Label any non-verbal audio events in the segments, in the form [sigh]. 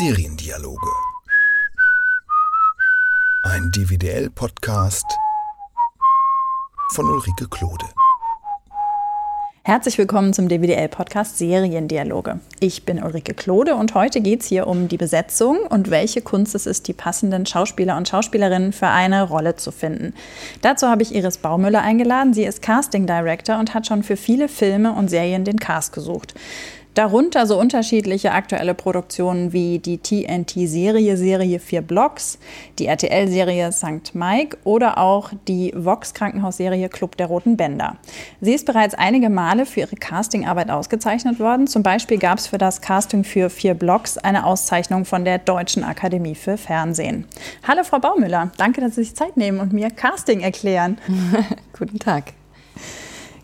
Seriendialoge. Ein DVDL-Podcast von Ulrike Klode. Herzlich willkommen zum DWDL-Podcast Seriendialoge. Ich bin Ulrike Klode und heute geht es hier um die Besetzung und welche Kunst es ist, die passenden Schauspieler und Schauspielerinnen für eine Rolle zu finden. Dazu habe ich Iris Baumüller eingeladen. Sie ist Casting Director und hat schon für viele Filme und Serien den Cast gesucht. Darunter so unterschiedliche aktuelle Produktionen wie die TNT-Serie Serie 4 Blocks, die RTL-Serie St. Mike oder auch die Vox-Krankenhausserie Club der Roten Bänder. Sie ist bereits einige Male für ihre Castingarbeit ausgezeichnet worden. Zum Beispiel gab es für das Casting für 4 Blocks eine Auszeichnung von der Deutschen Akademie für Fernsehen. Hallo Frau Baumüller, danke, dass Sie sich Zeit nehmen und mir Casting erklären. [laughs] Guten Tag.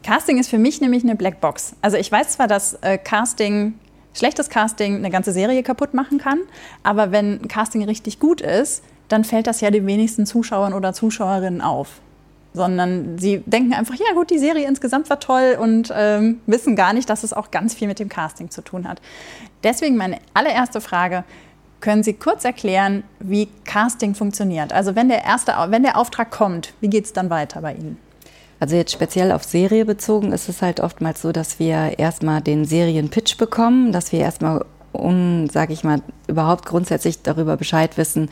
Casting ist für mich nämlich eine Blackbox. Also ich weiß zwar, dass äh, Casting, schlechtes Casting eine ganze Serie kaputt machen kann, aber wenn Casting richtig gut ist, dann fällt das ja den wenigsten Zuschauern oder Zuschauerinnen auf. Sondern sie denken einfach, ja gut, die Serie insgesamt war toll und ähm, wissen gar nicht, dass es auch ganz viel mit dem Casting zu tun hat. Deswegen meine allererste Frage, können Sie kurz erklären, wie Casting funktioniert? Also wenn der, erste, wenn der Auftrag kommt, wie geht es dann weiter bei Ihnen? Also jetzt speziell auf Serie bezogen ist es halt oftmals so, dass wir erstmal den Serienpitch bekommen, dass wir erstmal, um, sage ich mal, überhaupt grundsätzlich darüber Bescheid wissen,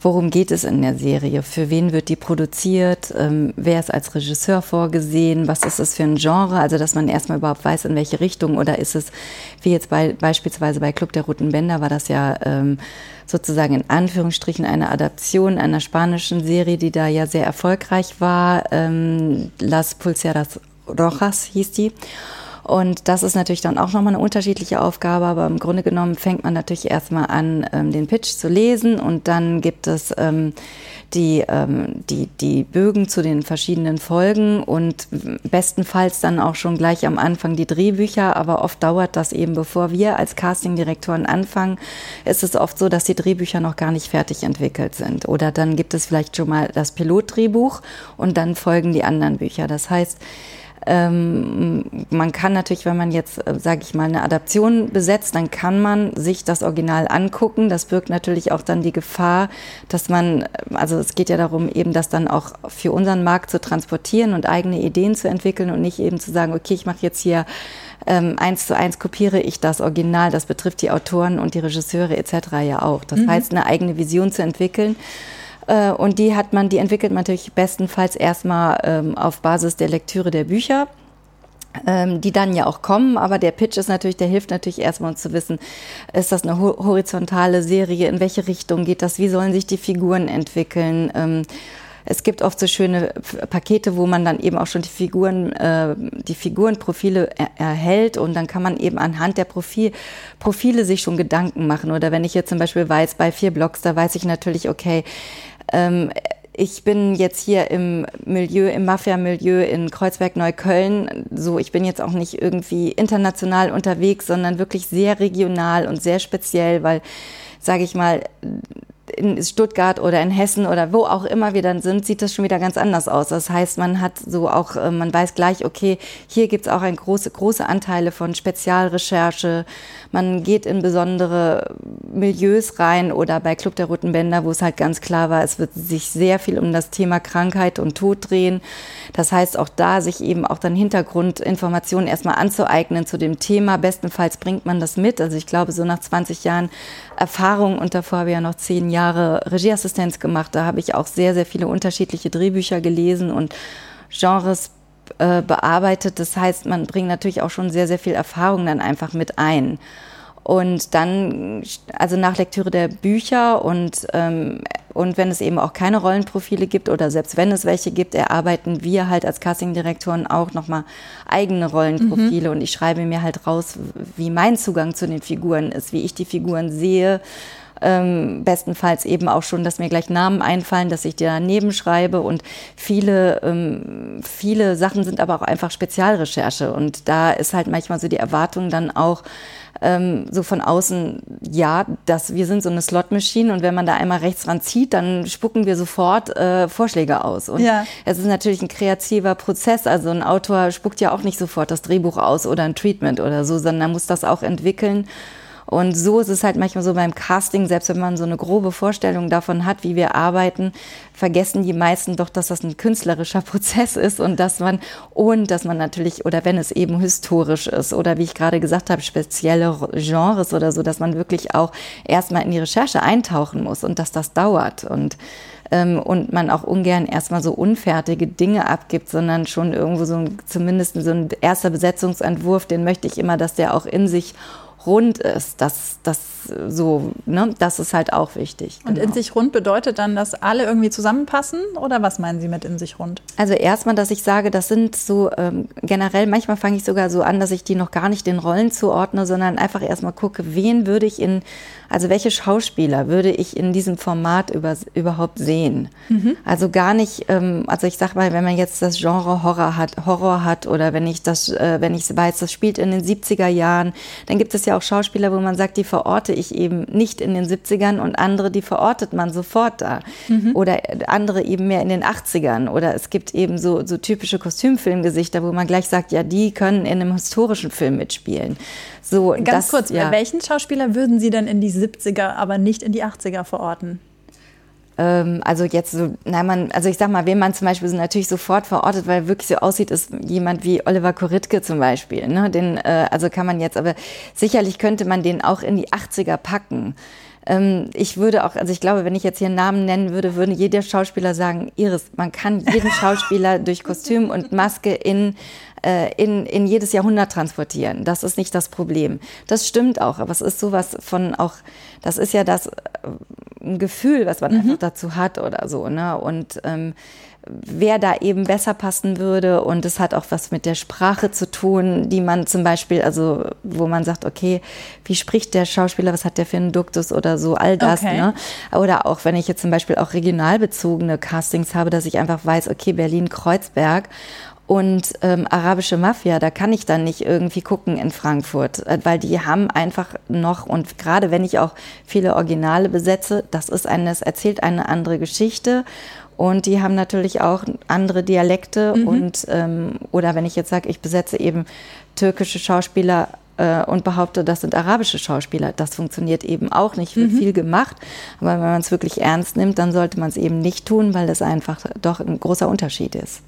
worum geht es in der Serie, für wen wird die produziert, ähm, wer ist als Regisseur vorgesehen, was ist es für ein Genre, also dass man erstmal überhaupt weiß, in welche Richtung. Oder ist es, wie jetzt bei, beispielsweise bei Club der Roten Bänder war das ja ähm, sozusagen in Anführungsstrichen eine Adaption einer spanischen Serie, die da ja sehr erfolgreich war, ähm, Las Pulseras Rojas hieß die. Und das ist natürlich dann auch nochmal eine unterschiedliche Aufgabe, aber im Grunde genommen fängt man natürlich erstmal an, ähm, den Pitch zu lesen und dann gibt es ähm, die, ähm, die, die Bögen zu den verschiedenen Folgen und bestenfalls dann auch schon gleich am Anfang die Drehbücher, aber oft dauert das eben, bevor wir als Castingdirektoren anfangen, ist es oft so, dass die Drehbücher noch gar nicht fertig entwickelt sind. Oder dann gibt es vielleicht schon mal das Pilotdrehbuch und dann folgen die anderen Bücher. Das heißt, ähm, man kann natürlich, wenn man jetzt, äh, sage ich mal, eine Adaption besetzt, dann kann man sich das Original angucken. Das birgt natürlich auch dann die Gefahr, dass man, also es geht ja darum, eben das dann auch für unseren Markt zu transportieren und eigene Ideen zu entwickeln und nicht eben zu sagen, okay, ich mache jetzt hier ähm, eins zu eins kopiere ich das Original. Das betrifft die Autoren und die Regisseure etc. ja auch. Das mhm. heißt, eine eigene Vision zu entwickeln äh, und die hat man, die entwickelt man natürlich bestenfalls erstmal ähm, auf Basis der Lektüre der Bücher ähm, die dann ja auch kommen, aber der Pitch ist natürlich, der hilft natürlich erstmal uns zu wissen, ist das eine horizontale Serie, in welche Richtung geht das, wie sollen sich die Figuren entwickeln. Ähm, es gibt oft so schöne Pakete, wo man dann eben auch schon die Figuren, äh, die Figurenprofile er erhält und dann kann man eben anhand der Profil, Profile sich schon Gedanken machen. Oder wenn ich jetzt zum Beispiel weiß, bei vier Blogs, da weiß ich natürlich, okay, ähm, ich bin jetzt hier im Milieu, im Mafia-Milieu in Kreuzberg-Neukölln. So, ich bin jetzt auch nicht irgendwie international unterwegs, sondern wirklich sehr regional und sehr speziell, weil, sage ich mal, in Stuttgart oder in Hessen oder wo auch immer wir dann sind, sieht das schon wieder ganz anders aus. Das heißt, man hat so auch, äh, man weiß gleich, okay, hier gibt es auch ein große, große Anteile von Spezialrecherche. Man geht in besondere Milieus rein oder bei Club der Roten Bänder, wo es halt ganz klar war, es wird sich sehr viel um das Thema Krankheit und Tod drehen. Das heißt, auch da sich eben auch dann Hintergrundinformationen erstmal anzueignen zu dem Thema. Bestenfalls bringt man das mit. Also ich glaube, so nach 20 Jahren Erfahrung und davor habe ich ja noch zehn Jahre Regieassistenz gemacht. Da habe ich auch sehr, sehr viele unterschiedliche Drehbücher gelesen und Genres äh, bearbeitet. Das heißt, man bringt natürlich auch schon sehr, sehr viel Erfahrung dann einfach mit ein. Und dann, also nach Lektüre der Bücher und, ähm, und wenn es eben auch keine Rollenprofile gibt oder selbst wenn es welche gibt, erarbeiten wir halt als Castingdirektoren auch nochmal eigene Rollenprofile. Mhm. Und ich schreibe mir halt raus, wie mein Zugang zu den Figuren ist, wie ich die Figuren sehe. Ähm, bestenfalls eben auch schon, dass mir gleich Namen einfallen, dass ich die daneben schreibe und viele, ähm, viele Sachen sind aber auch einfach Spezialrecherche und da ist halt manchmal so die Erwartung dann auch, ähm, so von außen, ja, dass wir sind so eine Slot-Machine und wenn man da einmal rechts ran zieht, dann spucken wir sofort äh, Vorschläge aus. Und ja. es ist natürlich ein kreativer Prozess. Also ein Autor spuckt ja auch nicht sofort das Drehbuch aus oder ein Treatment oder so, sondern muss das auch entwickeln. Und so ist es halt manchmal so beim Casting, selbst wenn man so eine grobe Vorstellung davon hat, wie wir arbeiten, vergessen die meisten doch, dass das ein künstlerischer [laughs] Prozess ist und dass man, und dass man natürlich, oder wenn es eben historisch ist oder wie ich gerade gesagt habe, spezielle Genres oder so, dass man wirklich auch erstmal in die Recherche eintauchen muss und dass das dauert und ähm, und man auch ungern erstmal so unfertige Dinge abgibt, sondern schon irgendwo so ein, zumindest so ein erster Besetzungsentwurf, den möchte ich immer, dass der auch in sich rund ist. Das, das so, ne, das ist halt auch wichtig. Und genau. in sich rund bedeutet dann, dass alle irgendwie zusammenpassen? Oder was meinen Sie mit in sich rund? Also erstmal, dass ich sage, das sind so ähm, generell, manchmal fange ich sogar so an, dass ich die noch gar nicht den Rollen zuordne, sondern einfach erstmal gucke, wen würde ich in, also welche Schauspieler würde ich in diesem Format über, überhaupt sehen? Mhm. Also gar nicht, ähm, also ich sag mal, wenn man jetzt das Genre Horror hat, Horror hat oder wenn ich das, äh, wenn ich weiß, das spielt in den 70er Jahren, dann gibt es ja auch Schauspieler, wo man sagt, die verorte ich eben nicht in den 70ern und andere, die verortet man sofort da. Mhm. Oder andere eben mehr in den 80ern. Oder es gibt eben so, so typische Kostümfilmgesichter, wo man gleich sagt, ja, die können in einem historischen Film mitspielen. So, Ganz das, kurz, ja. welchen Schauspieler würden Sie denn in die 70er, aber nicht in die 80er verorten? Ähm, also jetzt so, na man, also ich sag mal, wen man zum Beispiel so natürlich sofort verortet, weil er wirklich so aussieht, ist jemand wie Oliver Koritke zum Beispiel. Ne? Den, äh, also kann man jetzt, aber sicherlich könnte man den auch in die 80er packen. Ähm, ich würde auch, also ich glaube, wenn ich jetzt hier einen Namen nennen würde, würde jeder Schauspieler sagen, Iris, man kann jeden Schauspieler [laughs] durch Kostüm und Maske in äh, in, in jedes Jahrhundert transportieren. Das ist nicht das Problem. Das stimmt auch, aber es ist sowas von auch, das ist ja das äh, ein Gefühl, was man mhm. einfach dazu hat oder so. Ne? Und ähm, wer da eben besser passen würde. Und es hat auch was mit der Sprache zu tun, die man zum Beispiel, also wo man sagt, okay, wie spricht der Schauspieler, was hat der für einen Duktus oder so, all das. Okay. Ne? Oder auch, wenn ich jetzt zum Beispiel auch regionalbezogene Castings habe, dass ich einfach weiß, okay, Berlin-Kreuzberg und ähm, arabische Mafia, da kann ich dann nicht irgendwie gucken in Frankfurt, äh, weil die haben einfach noch und gerade wenn ich auch viele Originale besetze, das ist eine, es erzählt eine andere Geschichte und die haben natürlich auch andere Dialekte mhm. und ähm, oder wenn ich jetzt sage, ich besetze eben türkische Schauspieler äh, und behaupte, das sind arabische Schauspieler. Das funktioniert eben auch nicht. Wird mhm. viel gemacht. Aber wenn man es wirklich ernst nimmt, dann sollte man es eben nicht tun, weil das einfach doch ein großer Unterschied ist.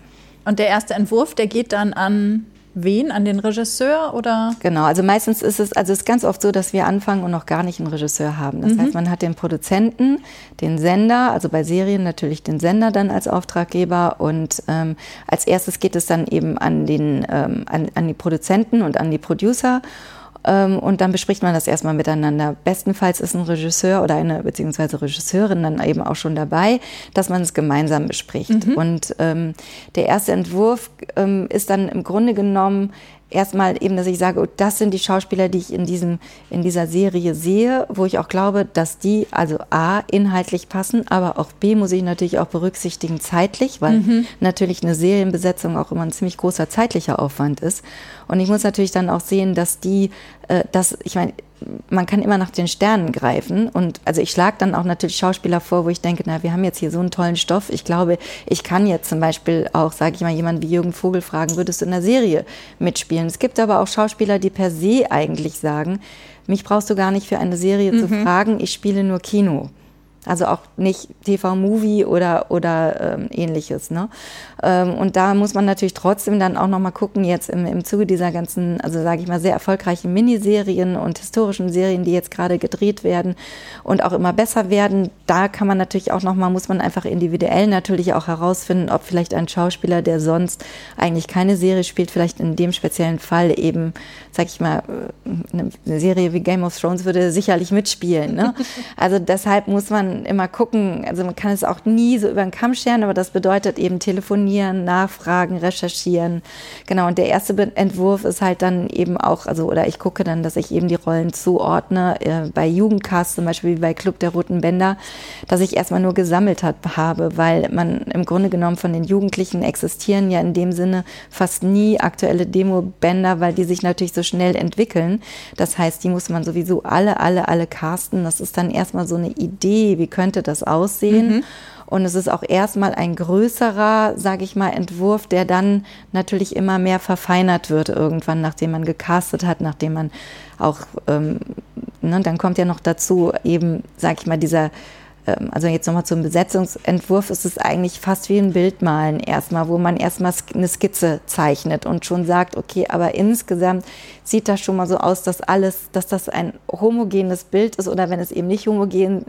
Und der erste Entwurf, der geht dann an wen? An den Regisseur oder? Genau, also meistens ist es, also es ist ganz oft so, dass wir anfangen und noch gar nicht einen Regisseur haben. Das mhm. heißt, man hat den Produzenten, den Sender, also bei Serien natürlich den Sender dann als Auftraggeber und ähm, als erstes geht es dann eben an den, ähm, an, an die Produzenten und an die Producer und dann bespricht man das erstmal miteinander. Bestenfalls ist ein Regisseur oder eine beziehungsweise Regisseurin dann eben auch schon dabei, dass man es gemeinsam bespricht. Mhm. Und ähm, der erste Entwurf ähm, ist dann im Grunde genommen erstmal eben, dass ich sage, oh, das sind die Schauspieler, die ich in, diesem, in dieser Serie sehe, wo ich auch glaube, dass die also A, inhaltlich passen, aber auch B, muss ich natürlich auch berücksichtigen zeitlich, weil mhm. natürlich eine Serienbesetzung auch immer ein ziemlich großer zeitlicher Aufwand ist. Und ich muss natürlich dann auch sehen, dass die, äh, dass, ich meine, man kann immer nach den Sternen greifen. Und also ich schlage dann auch natürlich Schauspieler vor, wo ich denke, na, wir haben jetzt hier so einen tollen Stoff. Ich glaube, ich kann jetzt zum Beispiel auch, sage ich mal, jemanden wie Jürgen Vogel fragen, würdest du in der Serie mitspielen? Es gibt aber auch Schauspieler, die per se eigentlich sagen, mich brauchst du gar nicht für eine Serie mhm. zu fragen, ich spiele nur Kino. Also auch nicht TV-Movie oder, oder ähm, ähnliches. Ne? Ähm, und da muss man natürlich trotzdem dann auch nochmal gucken, jetzt im, im Zuge dieser ganzen, also sage ich mal, sehr erfolgreichen Miniserien und historischen Serien, die jetzt gerade gedreht werden und auch immer besser werden. Da kann man natürlich auch nochmal, muss man einfach individuell natürlich auch herausfinden, ob vielleicht ein Schauspieler, der sonst eigentlich keine Serie spielt, vielleicht in dem speziellen Fall eben, sag ich mal, äh, eine Serie wie Game of Thrones würde sicherlich mitspielen. Ne? [laughs] Also deshalb muss man immer gucken, also man kann es auch nie so über den Kamm scheren, aber das bedeutet eben telefonieren, nachfragen, recherchieren. Genau, und der erste Entwurf ist halt dann eben auch, also oder ich gucke dann, dass ich eben die Rollen zuordne, äh, bei Jugendcast zum Beispiel wie bei Club der Roten Bänder, dass ich erstmal nur gesammelt hat, habe, weil man im Grunde genommen von den Jugendlichen existieren ja in dem Sinne fast nie aktuelle Demo-Bänder, weil die sich natürlich so schnell entwickeln. Das heißt, die muss man sowieso alle, alle, alle casten. Das ist dann erstmal so eine Idee, wie könnte das aussehen. Mhm. Und es ist auch erstmal ein größerer, sage ich mal, Entwurf, der dann natürlich immer mehr verfeinert wird irgendwann, nachdem man gecastet hat, nachdem man auch ähm, ne, dann kommt ja noch dazu eben, sag ich mal, dieser ähm, also jetzt nochmal zum Besetzungsentwurf, ist es eigentlich fast wie ein Bildmalen erstmal, wo man erstmal eine Skizze zeichnet und schon sagt, okay, aber insgesamt sieht das schon mal so aus, dass alles, dass das ein homogenes Bild ist oder wenn es eben nicht homogen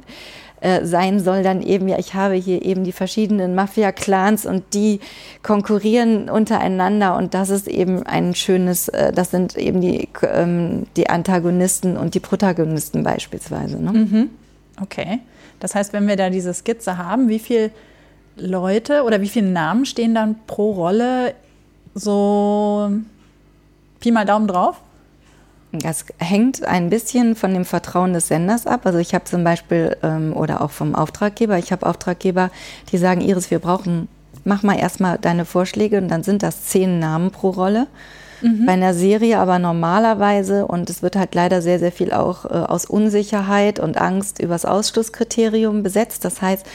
äh, sein soll, dann eben, ja, ich habe hier eben die verschiedenen Mafia-Clans und die konkurrieren untereinander und das ist eben ein schönes, äh, das sind eben die, ähm, die Antagonisten und die Protagonisten beispielsweise. Ne? Mhm. Okay. Das heißt, wenn wir da diese Skizze haben, wie viele Leute oder wie viele Namen stehen dann pro Rolle so Pi mal Daumen drauf? Das hängt ein bisschen von dem Vertrauen des Senders ab. Also ich habe zum Beispiel, ähm, oder auch vom Auftraggeber, ich habe Auftraggeber, die sagen, Iris, wir brauchen, mach mal erstmal deine Vorschläge und dann sind das zehn Namen pro Rolle. Mhm. Bei einer Serie aber normalerweise, und es wird halt leider sehr, sehr viel auch äh, aus Unsicherheit und Angst übers Ausschlusskriterium besetzt. Das heißt,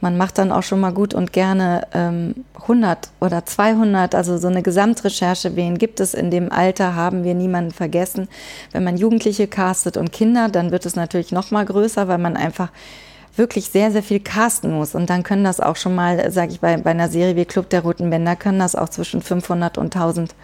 man macht dann auch schon mal gut und gerne ähm, 100 oder 200, also so eine Gesamtrecherche, wen gibt es in dem Alter, haben wir niemanden vergessen. Wenn man Jugendliche castet und Kinder, dann wird es natürlich noch mal größer, weil man einfach wirklich sehr, sehr viel casten muss. Und dann können das auch schon mal, sage ich, bei, bei einer Serie wie Club der Roten Bänder, können das auch zwischen 500 und 1000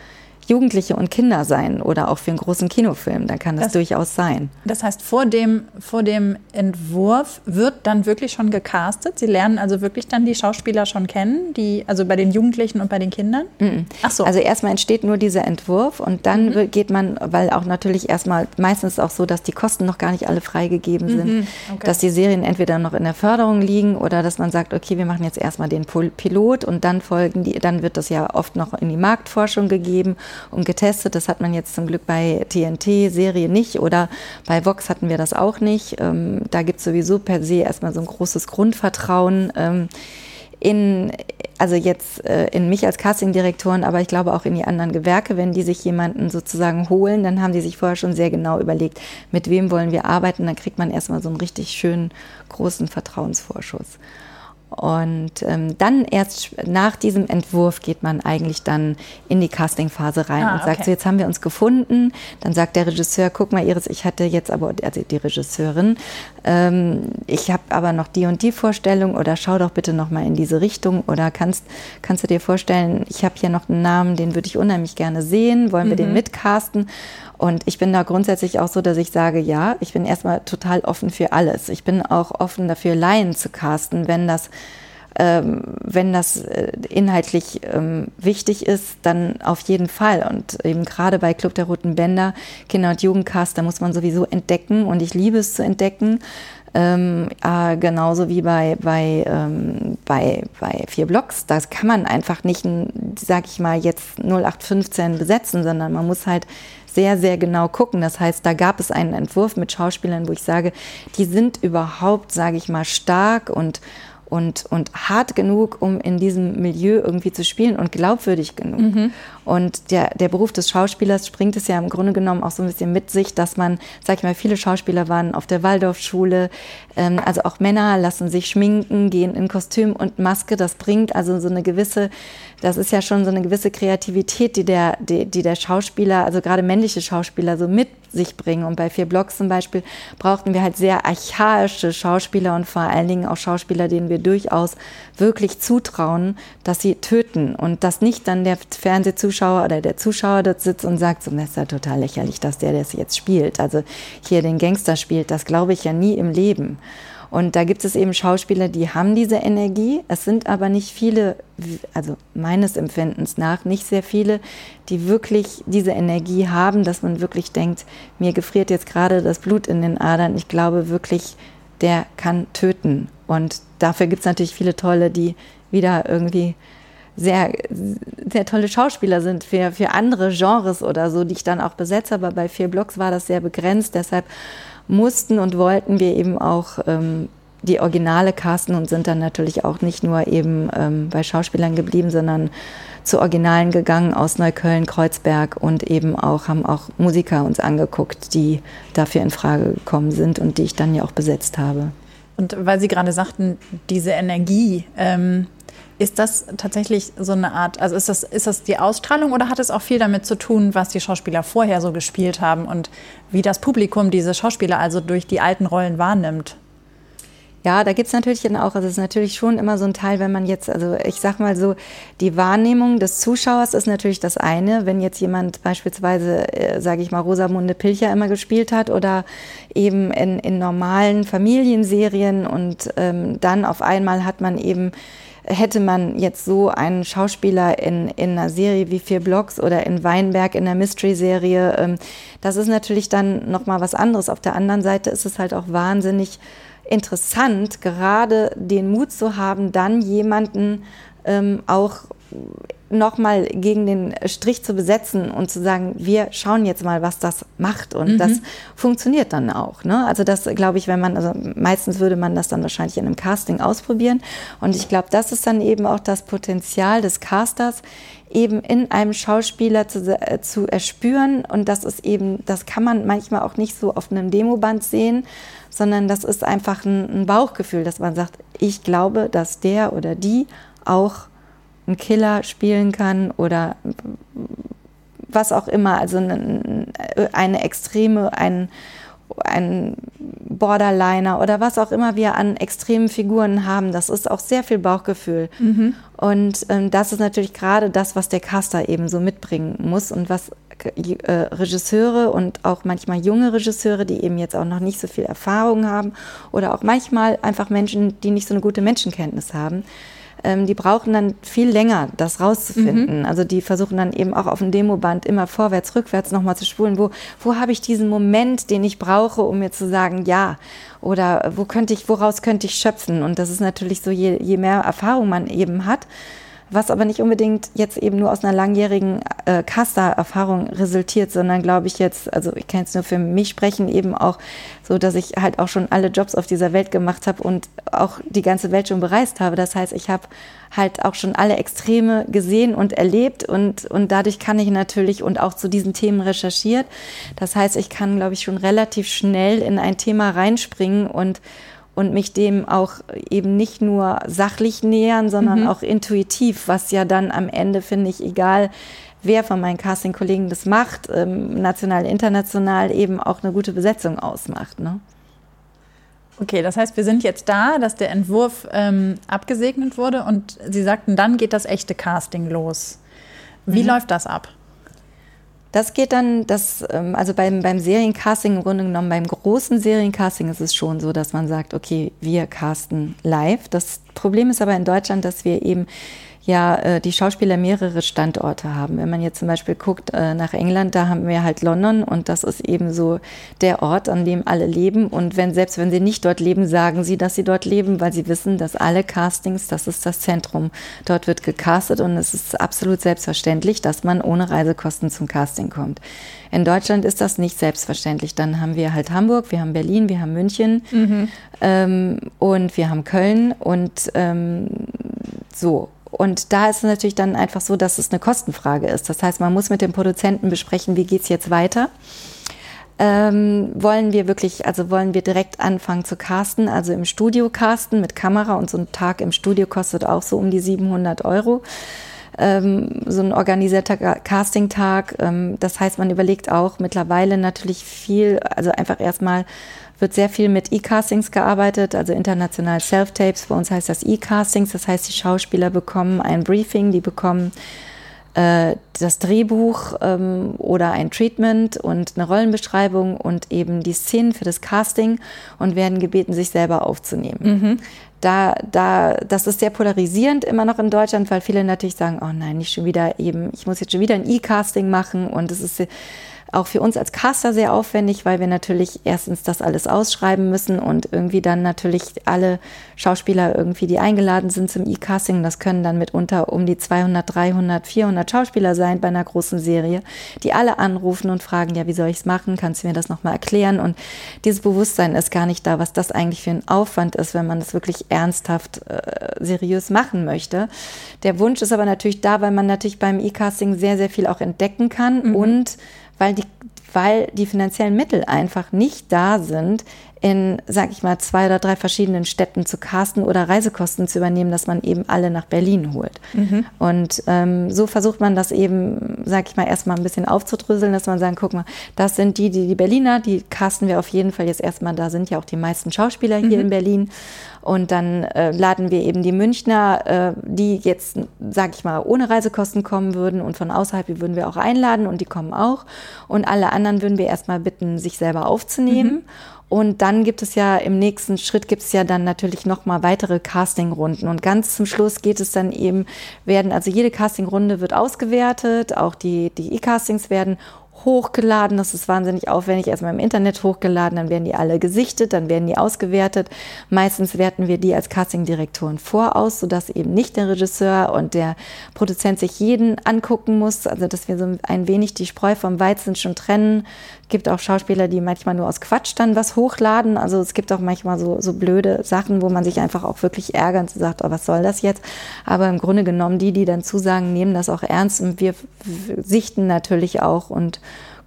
Jugendliche und Kinder sein oder auch für einen großen Kinofilm. Da kann das, das, durchaus sein. Das heißt, vor dem, vor dem Entwurf wird dann wirklich schon gecastet. Sie lernen also wirklich dann die Schauspieler schon kennen, die, also bei den Jugendlichen und bei den Kindern? Mhm. Ach so. Also erstmal entsteht nur dieser Entwurf und dann mhm. geht man, weil auch natürlich erstmal meistens auch so, dass die Kosten noch gar nicht alle freigegeben sind, mhm. okay. dass die Serien entweder noch in der Förderung liegen oder dass man sagt, okay, wir machen jetzt erstmal den Pilot und dann folgen die, dann wird das ja oft noch in die Marktforschung gegeben und getestet. Das hat man jetzt zum Glück bei TNT-Serie nicht oder bei Vox hatten wir das auch nicht. Ähm, da gibt es sowieso per se erstmal so ein großes Grundvertrauen. Ähm, in, also jetzt äh, in mich als Castingdirektoren, aber ich glaube auch in die anderen Gewerke, wenn die sich jemanden sozusagen holen, dann haben die sich vorher schon sehr genau überlegt, mit wem wollen wir arbeiten, dann kriegt man erstmal so einen richtig schönen großen Vertrauensvorschuss. Und ähm, dann erst nach diesem Entwurf geht man eigentlich dann in die Castingphase rein ah, und sagt, okay. so jetzt haben wir uns gefunden. Dann sagt der Regisseur, guck mal Iris, ich hatte jetzt aber, also die Regisseurin, ähm, ich habe aber noch die und die Vorstellung oder schau doch bitte noch mal in diese Richtung oder kannst, kannst du dir vorstellen, ich habe hier noch einen Namen, den würde ich unheimlich gerne sehen, wollen wir mhm. den mitcasten? Und ich bin da grundsätzlich auch so, dass ich sage, ja, ich bin erstmal total offen für alles. Ich bin auch offen dafür, Laien zu casten, wenn das ähm, wenn das äh, inhaltlich ähm, wichtig ist, dann auf jeden Fall. Und eben gerade bei Club der Roten Bänder, Kinder- und Jugendcast, da muss man sowieso entdecken und ich liebe es zu entdecken. Ähm, äh, genauso wie bei, bei, ähm, bei, bei vier Blocks. Das kann man einfach nicht, sag ich mal, jetzt 0815 besetzen, sondern man muss halt sehr, sehr genau gucken. Das heißt, da gab es einen Entwurf mit Schauspielern, wo ich sage, die sind überhaupt, sage ich mal, stark und, und, und hart genug, um in diesem Milieu irgendwie zu spielen und glaubwürdig genug. Mhm. Und der, der Beruf des Schauspielers springt es ja im Grunde genommen auch so ein bisschen mit sich, dass man, sag ich mal, viele Schauspieler waren auf der Waldorfschule, ähm, also auch Männer lassen sich schminken, gehen in Kostüm und Maske. Das bringt also so eine gewisse, das ist ja schon so eine gewisse Kreativität, die der, die, die der Schauspieler, also gerade männliche Schauspieler so mit sich bringen. Und bei vier Blocks zum Beispiel brauchten wir halt sehr archaische Schauspieler und vor allen Dingen auch Schauspieler, denen wir durchaus wirklich zutrauen, dass sie töten und dass nicht dann der Fernsehzuschauer oder der Zuschauer dort sitzt und sagt, so, das ist ja total lächerlich, dass der das jetzt spielt. Also hier den Gangster spielt, das glaube ich ja nie im Leben. Und da gibt es eben Schauspieler, die haben diese Energie. Es sind aber nicht viele, also meines Empfindens nach, nicht sehr viele, die wirklich diese Energie haben, dass man wirklich denkt, mir gefriert jetzt gerade das Blut in den Adern. Ich glaube wirklich, der kann töten. Und dafür gibt es natürlich viele tolle, die wieder irgendwie sehr, sehr tolle Schauspieler sind für, für andere Genres oder so, die ich dann auch besetze. Aber bei vier Blocks war das sehr begrenzt. Deshalb mussten und wollten wir eben auch ähm, die Originale casten und sind dann natürlich auch nicht nur eben ähm, bei Schauspielern geblieben, sondern zu Originalen gegangen aus Neukölln, Kreuzberg und eben auch haben auch Musiker uns angeguckt, die dafür in Frage gekommen sind und die ich dann ja auch besetzt habe. Und weil Sie gerade sagten, diese Energie, ähm, Ist das tatsächlich so eine Art, also ist das, ist das die Ausstrahlung oder hat es auch viel damit zu tun, was die Schauspieler vorher so gespielt haben und wie das Publikum diese Schauspieler also durch die alten Rollen wahrnimmt? Ja, da gibt's natürlich auch, also es ist natürlich schon immer so ein Teil, wenn man jetzt, also ich sag mal so, die Wahrnehmung des Zuschauers ist natürlich das eine. Wenn jetzt jemand beispielsweise, äh, sage ich mal, Rosamunde Pilcher immer gespielt hat oder eben in, in normalen Familienserien und ähm, dann auf einmal hat man eben hätte man jetzt so einen Schauspieler in, in einer Serie wie Vier Blocks oder in Weinberg in der Mystery-Serie, ähm, das ist natürlich dann nochmal was anderes. Auf der anderen Seite ist es halt auch wahnsinnig interessant, gerade den Mut zu haben, dann jemanden ähm, auch nochmal gegen den Strich zu besetzen und zu sagen, wir schauen jetzt mal, was das macht. Und mhm. das funktioniert dann auch. Ne? Also das glaube ich, wenn man, also meistens würde man das dann wahrscheinlich in einem Casting ausprobieren. Und ich glaube, das ist dann eben auch das Potenzial des Casters, eben in einem Schauspieler zu, äh, zu erspüren. Und das ist eben, das kann man manchmal auch nicht so auf einem Demoband sehen, sondern das ist einfach ein, ein Bauchgefühl, dass man sagt, ich glaube, dass der oder die auch einen Killer spielen kann oder was auch immer, also eine, eine extreme, ein, ein Borderliner oder was auch immer wir an extremen Figuren haben, das ist auch sehr viel Bauchgefühl. Mhm. Und ähm, das ist natürlich gerade das, was der Caster eben so mitbringen muss und was äh, Regisseure und auch manchmal junge Regisseure, die eben jetzt auch noch nicht so viel Erfahrung haben oder auch manchmal einfach Menschen, die nicht so eine gute Menschenkenntnis haben, ähm, die brauchen dann viel länger, das rauszufinden. Mhm. Also die versuchen dann eben auch auf dem Demoband immer vorwärts, rückwärts nochmal zu spulen. Wo, wo habe ich diesen Moment, den ich brauche, um mir zu sagen, ja? Oder wo könnte ich, woraus könnte ich schöpfen? Und das ist natürlich so, je, je mehr Erfahrung man eben hat, was aber nicht unbedingt jetzt eben nur aus einer langjährigen äh, Caster-Erfahrung resultiert, sondern glaube ich jetzt, also ich kann jetzt nur für mich sprechen, eben auch so, dass ich halt auch schon alle Jobs auf dieser Welt gemacht habe und auch die ganze Welt schon bereist habe. Das heißt, ich habe halt auch schon alle Extreme gesehen und erlebt und, und dadurch kann ich natürlich und auch zu diesen Themen recherchiert. Das heißt, ich kann, glaube ich, schon relativ schnell in ein Thema reinspringen und und mich dem auch eben nicht nur sachlich nähern, sondern mhm. auch intuitiv, was ja dann am Ende, finde ich, egal wer von meinen Casting-Kollegen das macht, ähm, national, international, eben auch eine gute Besetzung ausmacht. Ne? Okay, das heißt, wir sind jetzt da, dass der Entwurf ähm, abgesegnet wurde und Sie sagten, dann geht das echte Casting los. Wie mhm. läuft das ab? Das geht dann, das, ähm, also beim, beim Seriencasting im Grunde genommen, beim großen Seriencasting ist es schon so, dass man sagt, okay, wir casten live. Das Problem ist aber in Deutschland, dass wir eben ja äh, die Schauspieler mehrere Standorte haben. Wenn man jetzt zum Beispiel guckt äh, nach England, da haben wir halt London und das ist eben so der Ort, an dem alle leben. Und wenn selbst wenn sie nicht dort leben, sagen sie, dass sie dort leben, weil sie wissen, dass alle Castings, das ist das Zentrum. Dort wird gecastet und es ist absolut selbstverständlich, dass man ohne Reisekosten zum Casting kommt. In Deutschland ist das nicht selbstverständlich. Dann haben wir halt Hamburg, wir haben Berlin, wir haben München mhm. ähm, und wir haben Köln und ähm, so. Und da ist es natürlich dann einfach so, dass es eine Kostenfrage ist. Das heißt, man muss mit dem Produzenten besprechen, wie geht es jetzt weiter. Ähm, wollen wir wirklich, also wollen wir direkt anfangen zu casten, also im Studio casten mit Kamera und so ein Tag im Studio kostet auch so um die 700 Euro. Ähm, so ein organisierter Casting-Tag. Ähm, das heißt, man überlegt auch mittlerweile natürlich viel, also einfach erstmal wird sehr viel mit E-Castings gearbeitet, also international Self-Tapes. Bei uns heißt das E-Castings. Das heißt, die Schauspieler bekommen ein Briefing, die bekommen äh, das Drehbuch ähm, oder ein Treatment und eine Rollenbeschreibung und eben die Szenen für das Casting und werden gebeten, sich selber aufzunehmen. Mhm. Da, da, das ist sehr polarisierend immer noch in Deutschland, weil viele natürlich sagen, oh nein, nicht schon wieder eben, ich muss jetzt schon wieder ein E-Casting machen und es ist auch für uns als Caster sehr aufwendig, weil wir natürlich erstens das alles ausschreiben müssen und irgendwie dann natürlich alle Schauspieler irgendwie, die eingeladen sind zum E-Casting, das können dann mitunter um die 200, 300, 400 Schauspieler sein bei einer großen Serie, die alle anrufen und fragen, ja, wie soll ich es machen? Kannst du mir das nochmal erklären? Und dieses Bewusstsein ist gar nicht da, was das eigentlich für ein Aufwand ist, wenn man das wirklich ernsthaft äh, seriös machen möchte. Der Wunsch ist aber natürlich da, weil man natürlich beim E-Casting sehr, sehr viel auch entdecken kann mhm. und weil die, weil die finanziellen Mittel einfach nicht da sind, in, sag ich mal, zwei oder drei verschiedenen Städten zu casten oder Reisekosten zu übernehmen, dass man eben alle nach Berlin holt. Mhm. Und ähm, so versucht man das eben, sag ich mal, erstmal ein bisschen aufzudröseln, dass man sagt, guck mal, das sind die, die, die Berliner, die casten wir auf jeden Fall jetzt erstmal, da sind ja auch die meisten Schauspieler hier mhm. in Berlin. Und dann äh, laden wir eben die Münchner, äh, die jetzt, sag ich mal, ohne Reisekosten kommen würden und von außerhalb, die würden wir auch einladen und die kommen auch. Und alle anderen würden wir erstmal bitten, sich selber aufzunehmen. Mhm. Und dann gibt es ja im nächsten Schritt gibt es ja dann natürlich noch mal weitere Castingrunden. Und ganz zum Schluss geht es dann eben werden also jede Castingrunde wird ausgewertet, auch die die E-Castings werden hochgeladen. Das ist wahnsinnig aufwendig. Erstmal im Internet hochgeladen, dann werden die alle gesichtet, dann werden die ausgewertet. Meistens werten wir die als Castingdirektoren voraus, sodass eben nicht der Regisseur und der Produzent sich jeden angucken muss. Also, dass wir so ein wenig die Spreu vom Weizen schon trennen. Es gibt auch Schauspieler, die manchmal nur aus Quatsch dann was hochladen. Also, es gibt auch manchmal so, so blöde Sachen, wo man sich einfach auch wirklich ärgert und sagt, oh, was soll das jetzt? Aber im Grunde genommen, die, die dann zusagen, nehmen das auch ernst und wir sichten natürlich auch und